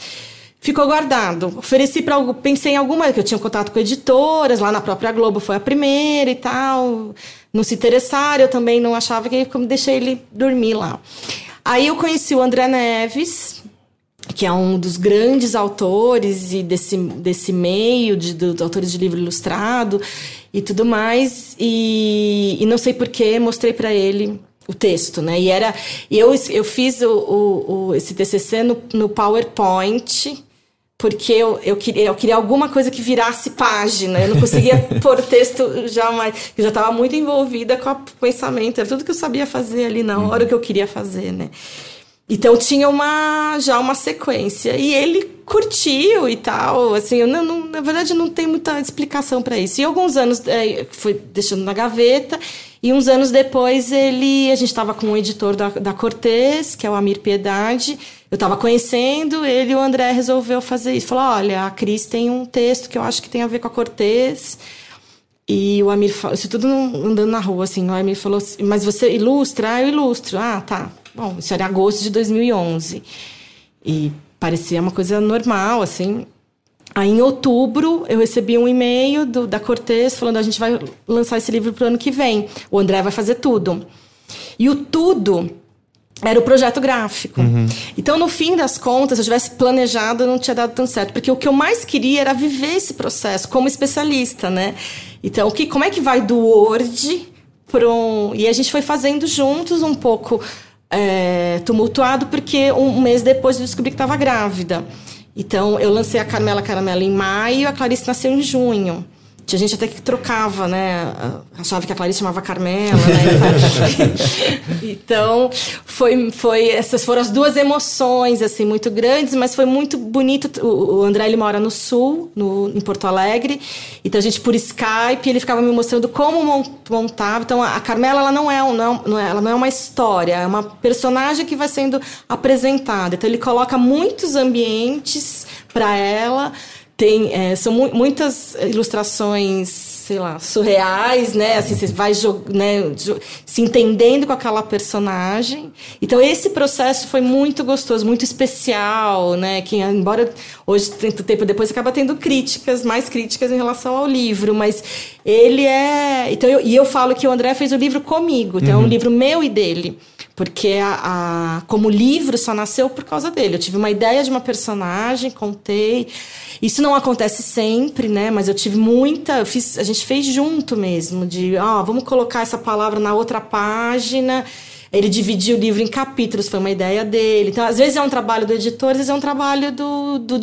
ficou guardado. Ofereci para pensei em alguma, que eu tinha contato com editoras, lá na própria Globo foi a primeira e tal. Não se interessaram, eu também não achava que deixei ele dormir lá. Aí eu conheci o André Neves, que é um dos grandes autores e desse, desse meio de, dos autores de livro ilustrado e tudo mais. E, e não sei porquê, mostrei para ele o texto, né? E era eu eu fiz o, o, o, esse TCC no, no PowerPoint porque eu, eu, queria, eu queria alguma coisa que virasse página. Eu não conseguia pôr texto jamais. Eu já estava muito envolvida com o pensamento. Era tudo que eu sabia fazer ali na hora que eu queria fazer, né? Então tinha uma já uma sequência. E ele curtiu e tal. Assim, eu não, não na verdade não tem muita explicação para isso. E alguns anos é, foi deixando na gaveta. E uns anos depois ele. A gente estava com o editor da, da Cortez, que é o Amir Piedade eu estava conhecendo ele e o André resolveu fazer isso. Falou: olha, a Cris tem um texto que eu acho que tem a ver com a Cortez. E o Amir falou, isso tudo andando na rua, assim. O Amir falou assim, mas você ilustra? Ah, eu ilustro. Ah, tá. Bom, isso era agosto de 2011. E parecia uma coisa normal, assim. Aí, em outubro, eu recebi um e-mail do, da Cortez falando: a gente vai lançar esse livro pro ano que vem. O André vai fazer tudo. E o tudo era o projeto gráfico. Uhum. Então, no fim das contas, se eu tivesse planejado, não tinha dado tão certo. Porque o que eu mais queria era viver esse processo como especialista, né? Então, que, como é que vai do Word para um... E a gente foi fazendo juntos um pouco é, tumultuado, porque um mês depois eu descobri que estava grávida. Então, eu lancei a Carmela Caramela em maio a Clarice nasceu em junho. Tinha gente até que trocava, né? Achava que a Clarice chamava Carmela, né? então, foi, foi, essas foram as duas emoções, assim, muito grandes, mas foi muito bonito. O, o André, ele mora no Sul, no, em Porto Alegre. Então, a gente, por Skype, ele ficava me mostrando como montava. Então, a Carmela, ela não é, um, não, é, ela não é uma história, é uma personagem que vai sendo apresentada. Então, ele coloca muitos ambientes para ela tem é, são mu muitas ilustrações sei lá surreais né assim você vai né, se entendendo com aquela personagem então esse processo foi muito gostoso muito especial né que embora hoje tanto tempo depois acaba tendo críticas mais críticas em relação ao livro mas ele é então eu, e eu falo que o André fez o livro comigo então uhum. é um uhum. livro meu e dele Porque a, a, como livro só nasceu por causa dele. Eu tive uma ideia de uma personagem, contei. Isso não acontece sempre, né? Mas eu tive muita. Eu fiz, a gente fez junto mesmo, de ó, oh, vamos colocar essa palavra na outra página. Ele dividiu o livro em capítulos, foi uma ideia dele. Então, às vezes é um trabalho do editor, às vezes é um trabalho do, do,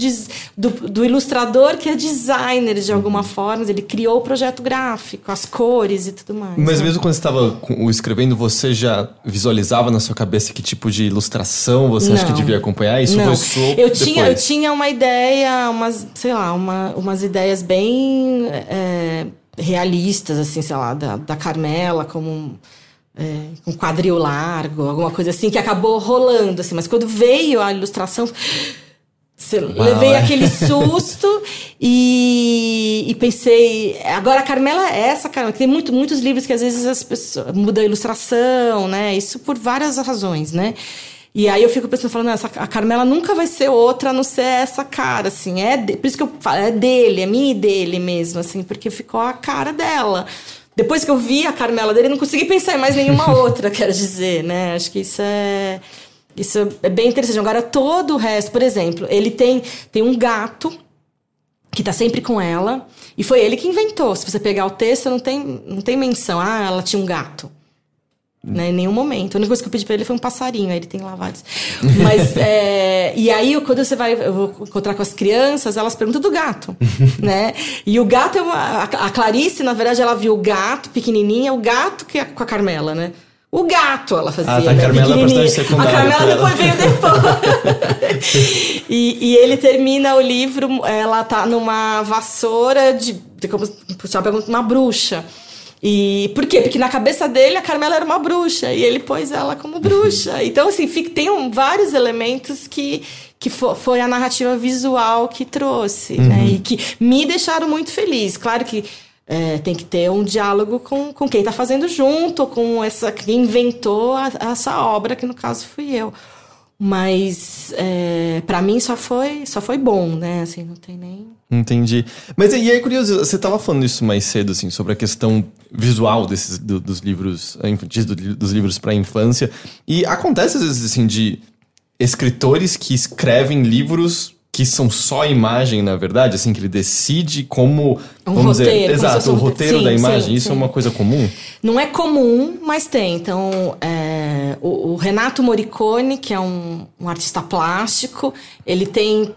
do, do ilustrador, que é designer de alguma forma. Ele criou o projeto gráfico, as cores e tudo mais. Mas né? mesmo quando você estava escrevendo, você já visualizava na sua cabeça que tipo de ilustração você Não. acha que devia acompanhar? Isso Não. foi eu tinha Eu tinha uma ideia, umas, sei lá, uma, umas ideias bem é, realistas, assim, sei lá, da, da Carmela como é, um quadril largo, alguma coisa assim, que acabou rolando, assim. Mas quando veio a ilustração, Uau, levei aquele susto e, e, pensei, agora a Carmela é essa, Carmela. Tem muito, muitos livros que às vezes as pessoas mudam a ilustração, né? Isso por várias razões, né? E aí eu fico pensando, falando, essa, a Carmela nunca vai ser outra a não ser essa cara, assim. É de, por isso que eu falo, é dele, é minha e dele mesmo, assim, porque ficou a cara dela. Depois que eu vi a Carmela dele, não consegui pensar em mais nenhuma outra, quero dizer, né? Acho que isso é. Isso é bem interessante. Agora, todo o resto, por exemplo, ele tem, tem um gato que tá sempre com ela, e foi ele que inventou. Se você pegar o texto, não tem, não tem menção. Ah, ela tinha um gato. Né, em nenhum momento. A única coisa que eu pedi pra ele foi um passarinho, aí ele tem lá vários. Mas, é, e aí, quando você vai eu vou encontrar com as crianças, elas perguntam do gato, né? E o gato é uma. A Clarice, na verdade, ela viu o gato pequenininha, o gato que é com a Carmela, né? O gato ela fazia. Ah, tá, a né? Carmela é A Carmela depois veio depois. e, e ele termina o livro, ela tá numa vassoura de. de como puxar uma bruxa. E por quê? Porque na cabeça dele a Carmela era uma bruxa e ele pôs ela como bruxa. Então, assim, fica, tem um, vários elementos que, que for, foi a narrativa visual que trouxe, né? uhum. né? E que me deixaram muito feliz. Claro que é, tem que ter um diálogo com, com quem está fazendo junto, com essa quem inventou a, essa obra, que no caso fui eu. Mas é, para mim só foi só foi bom, né? Assim, não tem nem. Entendi. Mas e aí, curioso, você estava falando isso mais cedo, assim, sobre a questão visual desses do, dos livros infantis, do, dos livros para infância. E acontece às vezes assim de escritores que escrevem livros que são só imagem, na verdade, assim, que ele decide como. Um vamos roteiro, dizer, exato, o roteiro sim, da imagem. Sim, Isso sim. é uma coisa comum? Não é comum, mas tem. Então, é, o, o, Renato Morricone, que é um, um, artista plástico, ele tem.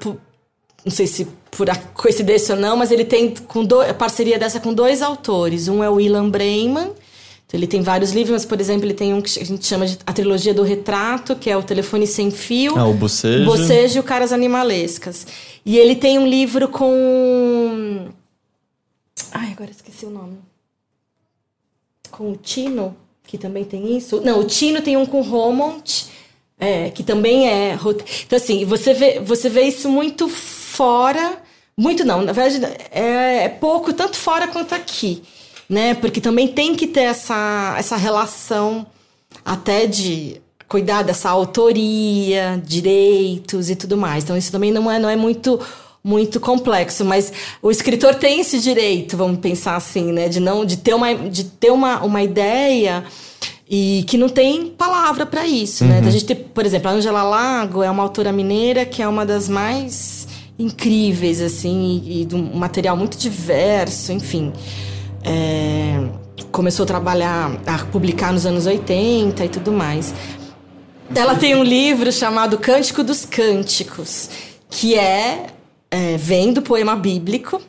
Não sei se por coincidência ou não, mas ele tem com do, parceria dessa com dois autores. Um é o Ilan Breiman então, ele tem vários livros, mas, por exemplo, ele tem um que a gente chama de a trilogia do retrato, que é o Telefone Sem Fio. Ah, o Bocejo. Bocejo e o Caras Animalescas. E ele tem um livro com... Ai, agora esqueci o nome. Com o Tino, que também tem isso. Não, o Tino tem um com Romont, é, que também é... Então, assim, você vê, você vê isso muito fora... Muito não, na verdade é, é pouco, tanto fora quanto aqui né? Porque também tem que ter essa, essa relação até de cuidar dessa autoria, direitos e tudo mais. Então isso também não é, não é muito muito complexo, mas o escritor tem esse direito, vamos pensar assim, né, de não de ter uma de ter uma, uma ideia e que não tem palavra para isso, né? uhum. né? A gente tem, por exemplo, a Angela Lago é uma autora mineira que é uma das mais incríveis assim e, e de um material muito diverso, enfim é, começou a trabalhar, a publicar nos anos 80 e tudo mais. Ela tem um livro chamado Cântico dos Cânticos, que é, é vem do poema bíblico,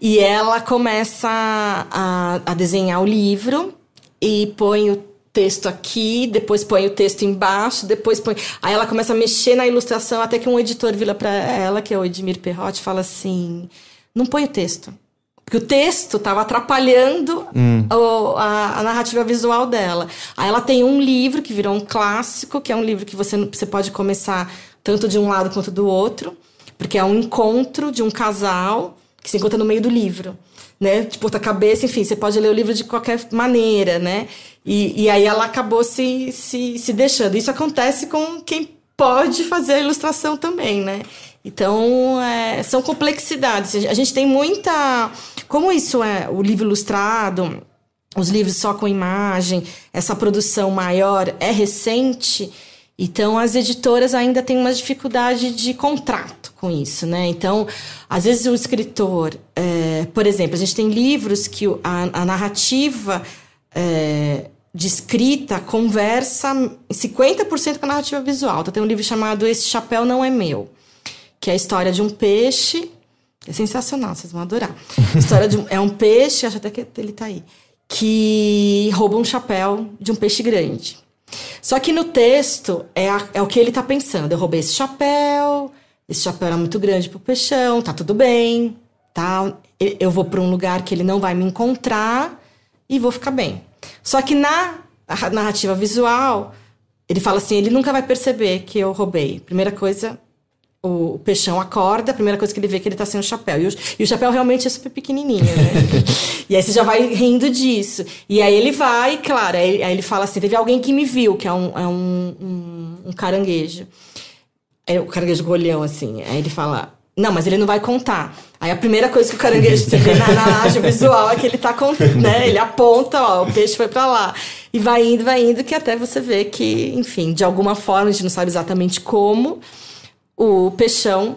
e ela começa a, a desenhar o livro e põe o texto aqui, depois põe o texto embaixo, depois põe. Aí ela começa a mexer na ilustração, até que um editor vira para ela, que é o Edmir Perrotti, fala assim: não põe o texto. Porque o texto estava atrapalhando hum. a, a, narrativa visual dela. Aí ela tem um livro que virou um clássico, que é um livro que você, você pode começar tanto de um lado quanto do outro, porque é um encontro de um casal que se encontra no meio do livro. Né, de cabeça, enfim, você pode ler o livro de qualquer maneira, né? E, e aí ela acabou se, se, se deixando. Isso acontece com quem pode fazer a ilustração também, né? Então, é, são complexidades. A gente tem muita. Como isso é o livro ilustrado, os livros só com imagem, essa produção maior é recente, então as editoras ainda têm uma dificuldade de contrato com isso, né? Então, às vezes o escritor, é, por exemplo, a gente tem livros que a, a narrativa é, de escrita conversa 50% com a narrativa visual. Então, tem um livro chamado Esse Chapéu Não É Meu, que é a história de um peixe. É sensacional, vocês vão adorar. história de um, é um peixe, acho até que ele tá aí que rouba um chapéu de um peixe grande. Só que no texto é, a, é o que ele tá pensando. Eu roubei esse chapéu, esse chapéu era muito grande pro peixão, tá tudo bem, tá? Eu vou para um lugar que ele não vai me encontrar e vou ficar bem. Só que na narrativa visual, ele fala assim: ele nunca vai perceber que eu roubei. Primeira coisa, o peixão acorda, a primeira coisa que ele vê é que ele tá sem o chapéu. E o, e o chapéu realmente é super pequenininho, né? e aí você já vai rindo disso. E aí ele vai, claro, aí, aí ele fala assim: teve alguém que me viu, que é um, é um, um, um caranguejo. É o caranguejo golhão, assim. Aí ele fala: não, mas ele não vai contar. Aí a primeira coisa que o caranguejo você vê na, na visual é que ele tá contando, né? Ele aponta, ó, o peixe foi para lá. E vai indo, vai indo, que até você vê que, enfim, de alguma forma, a gente não sabe exatamente como o Peixão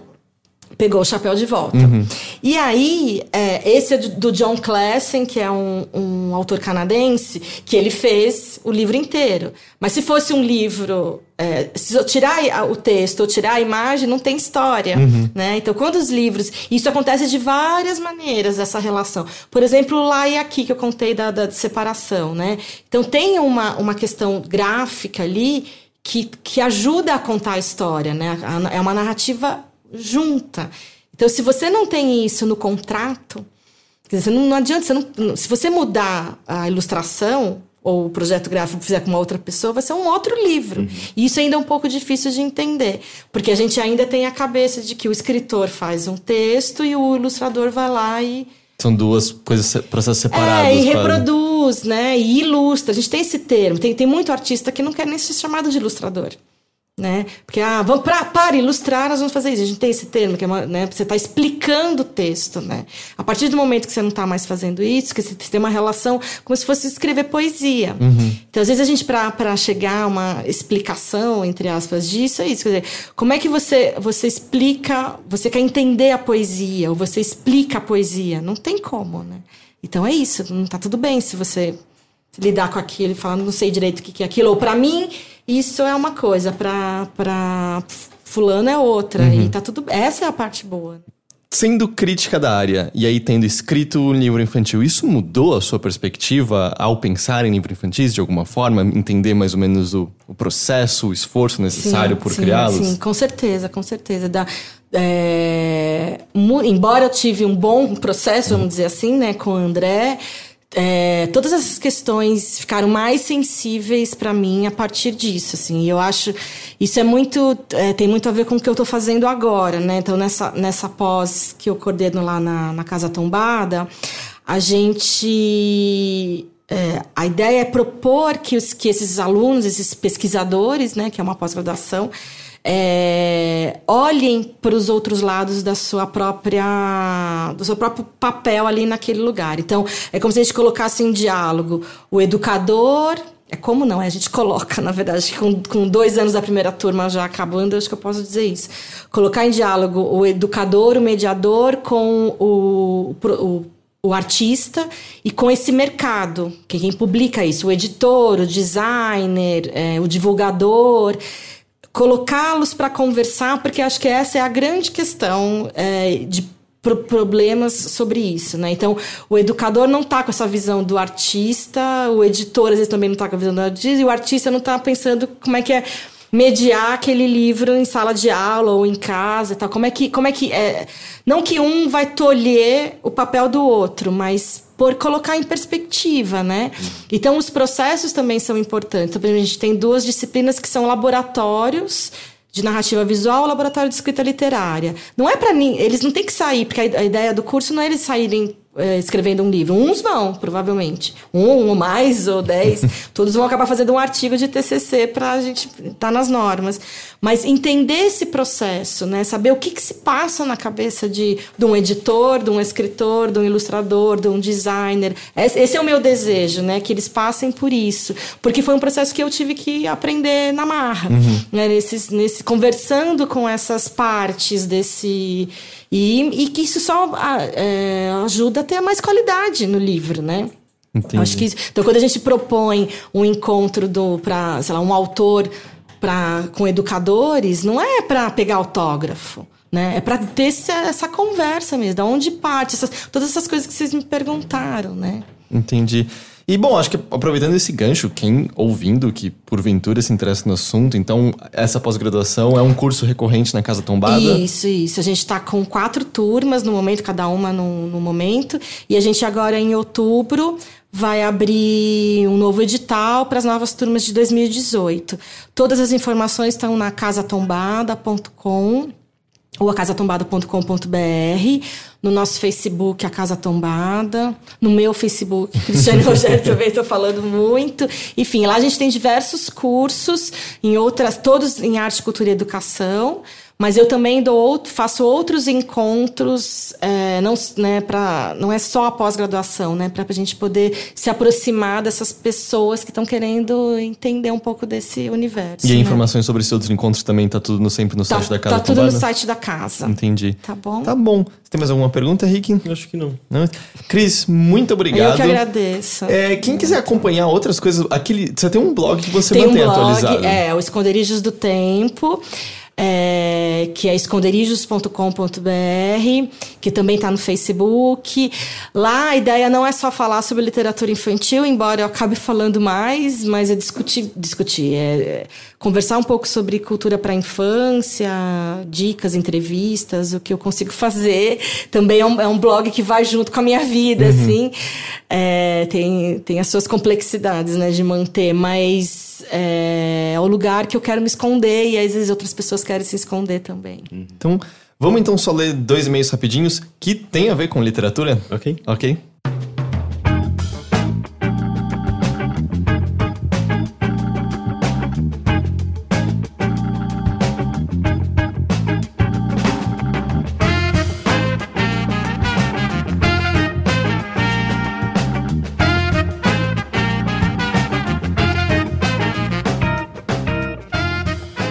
pegou o chapéu de volta. Uhum. E aí, é, esse é do John Classen, que é um, um, autor canadense, que ele fez o livro inteiro. Mas se fosse um livro, é, se eu tirar o texto ou tirar a imagem, não tem história, uhum. né? Então, quando os livros... Isso acontece de várias maneiras, essa relação. Por exemplo, lá e aqui, que eu contei da, da separação, né? Então, tem uma, uma questão gráfica ali que, que ajuda a contar a história, né? É uma narrativa junta. Então, se você não tem isso no contrato, dizer, não, não adianta, você não, se você mudar a ilustração ou o projeto gráfico fizer com uma outra pessoa, vai ser um outro livro. Uhum. E isso ainda é um pouco difícil de entender, porque a gente ainda tem a cabeça de que o escritor faz um texto e o ilustrador vai lá e são duas coisas, processos separados. É, e reproduz, né? E ilustra. A gente tem esse termo. Tem, tem muito artista que não quer nem ser chamado de ilustrador né? Porque, ah, vamos pra, para ilustrar, nós vamos fazer isso. A gente tem esse termo, que é uma, né? Você está explicando o texto, né? A partir do momento que você não está mais fazendo isso, que você tem uma relação como se fosse escrever poesia. Uhum. Então, às vezes, a gente, para chegar a uma explicação, entre aspas, disso, é isso. Quer dizer, como é que você, você explica, você quer entender a poesia, ou você explica a poesia? Não tem como, né? Então, é isso. Não tá tudo bem se você lidar com aquilo e falar, não sei direito o que é aquilo. Ou para mim, isso é uma coisa, para fulano é outra. Uhum. E tá tudo. Essa é a parte boa. Sendo crítica da área e aí tendo escrito um livro infantil, isso mudou a sua perspectiva ao pensar em livros infantis de alguma forma? Entender mais ou menos o, o processo, o esforço necessário sim, por criá-los? Sim, com certeza, com certeza. Da, é, embora eu tive um bom processo, vamos dizer assim, né, com o André, é, todas essas questões ficaram mais sensíveis para mim a partir disso, assim. E eu acho isso é muito é, tem muito a ver com o que eu estou fazendo agora, né? Então nessa nessa pós que eu coordeno lá na, na casa tombada, a gente é, a ideia é propor que, os, que esses alunos, esses pesquisadores, né, que é uma pós-graduação, é, olhem para os outros lados da sua própria do seu próprio papel ali naquele lugar. Então, é como se a gente colocasse em diálogo o educador. É como não, é, a gente coloca, na verdade, com, com dois anos da primeira turma já acabando, acho que eu posso dizer isso. Colocar em diálogo o educador, o mediador com o, o o artista e com esse mercado, que quem publica isso, o editor, o designer, é, o divulgador colocá-los para conversar, porque acho que essa é a grande questão é, de problemas sobre isso, né? Então, o educador não está com essa visão do artista, o editor às vezes também não está com a visão do artista, e o artista não está pensando como é que é mediar aquele livro em sala de aula ou em casa e tal. Como é que, como é que é? Não que um vai tolher o papel do outro, mas por colocar em perspectiva, né? Então, os processos também são importantes. Então, a gente tem duas disciplinas que são laboratórios de narrativa visual laboratório de escrita literária. Não é para mim, eles não têm que sair, porque a ideia do curso não é eles saírem é, escrevendo um livro. Uns vão, provavelmente. Um ou mais, ou dez. todos vão acabar fazendo um artigo de TCC para a gente estar tá nas normas. Mas entender esse processo, né? Saber o que, que se passa na cabeça de, de um editor, de um escritor, de um ilustrador, de um designer. Esse é o meu desejo, né? Que eles passem por isso. Porque foi um processo que eu tive que aprender na marra. Uhum. Né? Nesses, nesse, conversando com essas partes desse e, e que isso só é, ajuda a ter mais qualidade no livro, né? Entendi. Acho que então quando a gente propõe um encontro do para, sei lá, um autor para com educadores, não é para pegar autógrafo. Né? É para ter essa, essa, conversa mesmo, de onde parte, essas, todas essas coisas que vocês me perguntaram, né? Entendi. E bom, acho que aproveitando esse gancho, quem ouvindo que porventura se interessa no assunto, então essa pós-graduação é um curso recorrente na Casa Tombada? Isso, isso. A gente está com quatro turmas no momento, cada uma no, no momento. E a gente agora em outubro vai abrir um novo edital para as novas turmas de 2018. Todas as informações estão na casatombada.com ou acasatombada.com.br, no nosso Facebook, A Casa Tombada, no meu Facebook, Cristiane Rogério também estou falando muito. Enfim, lá a gente tem diversos cursos, em outras, todos em arte, cultura e educação. Mas eu também dou, faço outros encontros, é, não, né, pra, não é só a pós-graduação, né, para a gente poder se aproximar dessas pessoas que estão querendo entender um pouco desse universo. E né? informações sobre esses outros encontros também tá tudo no, sempre no tá, site da casa? Tá tudo no site da casa. Entendi. Tá bom? Tá bom. Você tem mais alguma pergunta, Rick? Eu acho que não. não. Cris, muito obrigado. Eu que agradeço. É, quem quiser acompanhar outras coisas, aquele, você tem um blog que você tem mantém um blog, atualizado. É, o Esconderijos do Tempo é, que é esconderijos.com.br, que também está no Facebook. Lá a ideia não é só falar sobre literatura infantil, embora eu acabe falando mais, mas é discutir, discutir é, é conversar um pouco sobre cultura para a infância, dicas, entrevistas, o que eu consigo fazer. Também é um, é um blog que vai junto com a minha vida, uhum. assim. É, tem, tem as suas complexidades, né, de manter, mas é, é o lugar que eu quero me esconder e às vezes outras pessoas querem se esconder também. Então, vamos então só ler dois e-mails rapidinhos que tem a ver com literatura? Ok. Ok.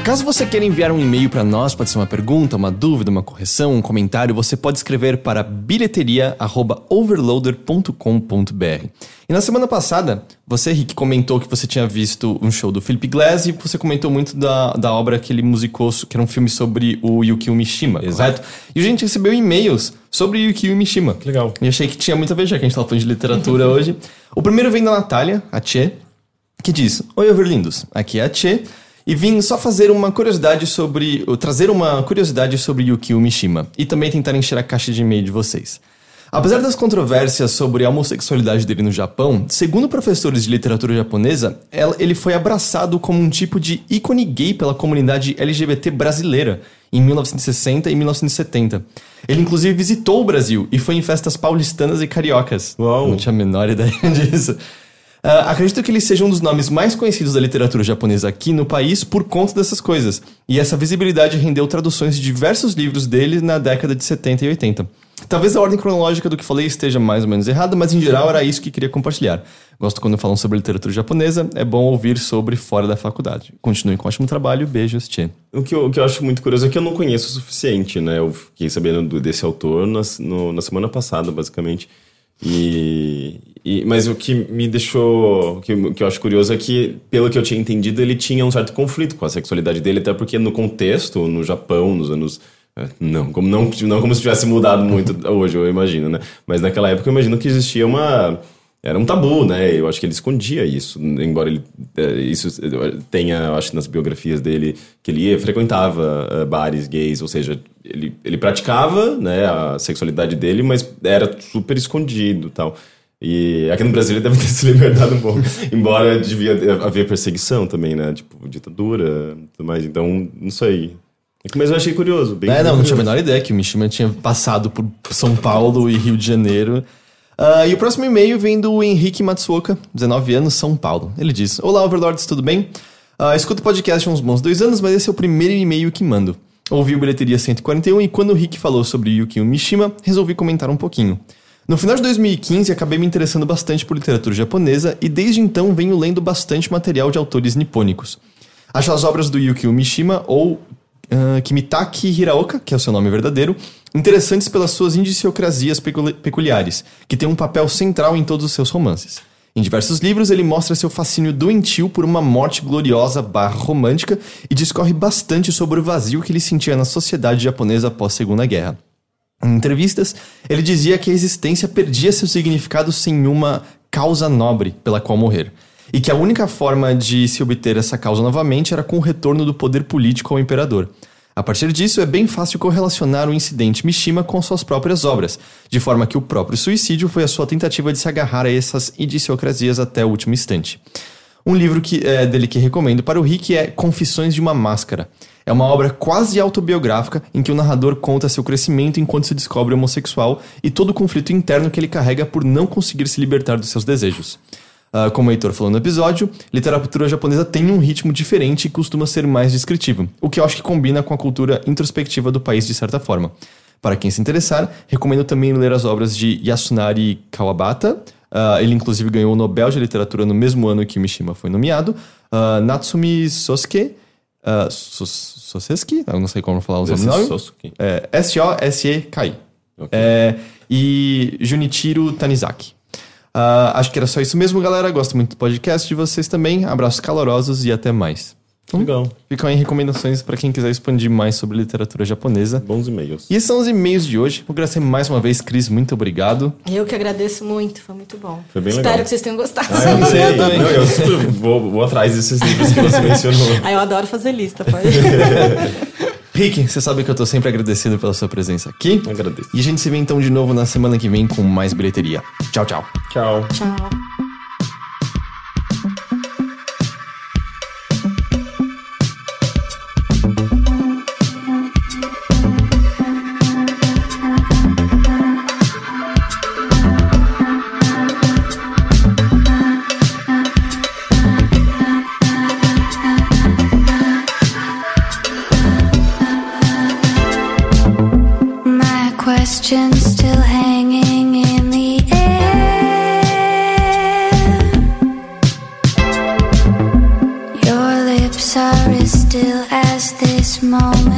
Caso você queira enviar um e-mail para nós, pode ser uma pergunta, uma dúvida, uma correção, um comentário, você pode escrever para bilheteria@overloader.com.br. E na semana passada, você, Rick, comentou que você tinha visto um show do Philip Glass e você comentou muito da, da obra que ele musicou, que era um filme sobre o Yukio Mishima, Exato. correto? E a gente recebeu e-mails sobre Yukio Mishima. Que legal. E achei que tinha muito a ver, já que a gente estava falando de literatura hoje. O primeiro vem da Natália, a Tchê, que diz: Oi, Overlindos, aqui é a Tchê e vim só fazer uma curiosidade sobre. trazer uma curiosidade sobre Yukio Mishima e também tentar encher a caixa de e-mail de vocês. Apesar das controvérsias sobre a homossexualidade dele no Japão, segundo professores de literatura japonesa, ele foi abraçado como um tipo de ícone gay pela comunidade LGBT brasileira em 1960 e 1970. Ele inclusive visitou o Brasil e foi em festas paulistanas e cariocas. Uau. Não tinha a menor ideia disso. Uh, acredito que ele seja um dos nomes mais conhecidos da literatura japonesa aqui no país por conta dessas coisas. E essa visibilidade rendeu traduções de diversos livros dele na década de 70 e 80. Talvez a ordem cronológica do que falei esteja mais ou menos errada, mas em geral era isso que queria compartilhar. Gosto quando falam sobre literatura japonesa, é bom ouvir sobre fora da faculdade. Continue com ótimo trabalho, beijos, Tchê. O que, eu, o que eu acho muito curioso é que eu não conheço o suficiente, né? Eu fiquei sabendo desse autor na, no, na semana passada, basicamente. E, e, mas o que me deixou. O que, que eu acho curioso é que, pelo que eu tinha entendido, ele tinha um certo conflito com a sexualidade dele, até porque no contexto, no Japão, nos anos. É, não, como, não, não como se tivesse mudado muito hoje, eu imagino, né? Mas naquela época eu imagino que existia uma era um tabu, né? Eu acho que ele escondia isso, embora ele é, isso tenha, acho nas biografias dele que ele frequentava uh, bares gays, ou seja, ele, ele praticava, né, a sexualidade dele, mas era super escondido, tal. E aqui no Brasil ele deve ter se libertado um pouco, embora devia haver perseguição também, né? Tipo, ditadura, tudo mais. Então, não sei. Mas eu achei curioso. Bem é, não, não tinha a menor ideia que o Mishima tinha passado por São Paulo e Rio de Janeiro Uh, e o próximo e-mail vem do Henrique Matsuoka, 19 anos, São Paulo. Ele diz: Olá, Overlords, tudo bem? Uh, escuto o podcast há uns bons dois anos, mas esse é o primeiro e-mail que mando. Ouvi o Bilheteria 141 e quando o Rick falou sobre Yukio Mishima, resolvi comentar um pouquinho. No final de 2015, acabei me interessando bastante por literatura japonesa e desde então venho lendo bastante material de autores nipônicos. Acho as obras do Yukio Mishima ou uh, Kimitaki Hiraoka, que é o seu nome verdadeiro, interessantes pelas suas indiciocrasias peculiares, que têm um papel central em todos os seus romances. Em diversos livros, ele mostra seu fascínio doentio por uma morte gloriosa barra romântica e discorre bastante sobre o vazio que ele sentia na sociedade japonesa após a Segunda Guerra. Em entrevistas, ele dizia que a existência perdia seu significado sem uma causa nobre pela qual morrer, e que a única forma de se obter essa causa novamente era com o retorno do poder político ao imperador. A partir disso, é bem fácil correlacionar o incidente Mishima com suas próprias obras, de forma que o próprio suicídio foi a sua tentativa de se agarrar a essas idiosincrasias até o último instante. Um livro que, é, dele que recomendo para o Rick é Confissões de uma Máscara. É uma obra quase autobiográfica em que o narrador conta seu crescimento enquanto se descobre homossexual e todo o conflito interno que ele carrega por não conseguir se libertar dos seus desejos. Uh, como o Heitor falou no episódio, literatura japonesa tem um ritmo diferente e costuma ser mais descritivo, o que eu acho que combina com a cultura introspectiva do país de certa forma. Para quem se interessar, recomendo também ler as obras de Yasunari Kawabata. Uh, ele inclusive ganhou o Nobel de Literatura no mesmo ano que Mishima foi nomeado. Uh, Natsumi Sosuke. Uh, Soseski? Eu não sei como falar os nomes. É, S-O-S-E-K-I. Okay. É, e Junichiro Tanizaki. Uh, acho que era só isso mesmo, galera. Gosto muito do podcast de vocês também. Abraços calorosos e até mais. Então, Legal. Ficam aí recomendações para quem quiser expandir mais sobre literatura japonesa. Bons e-mails. E esses são os e-mails de hoje. Vou agradecer mais uma vez, Cris. Muito obrigado. Eu que agradeço muito. Foi muito bom. Foi bem Espero legal. que vocês tenham gostado. Ah, eu, sei, eu também. Não, eu vou, vou atrás desses livros que você mencionou. ah, eu adoro fazer lista, pode. Rick, você sabe que eu tô sempre agradecido pela sua presença aqui. Eu agradeço. E a gente se vê então de novo na semana que vem com mais bilheteria. Tchau, tchau. Tchau. Tchau. moment.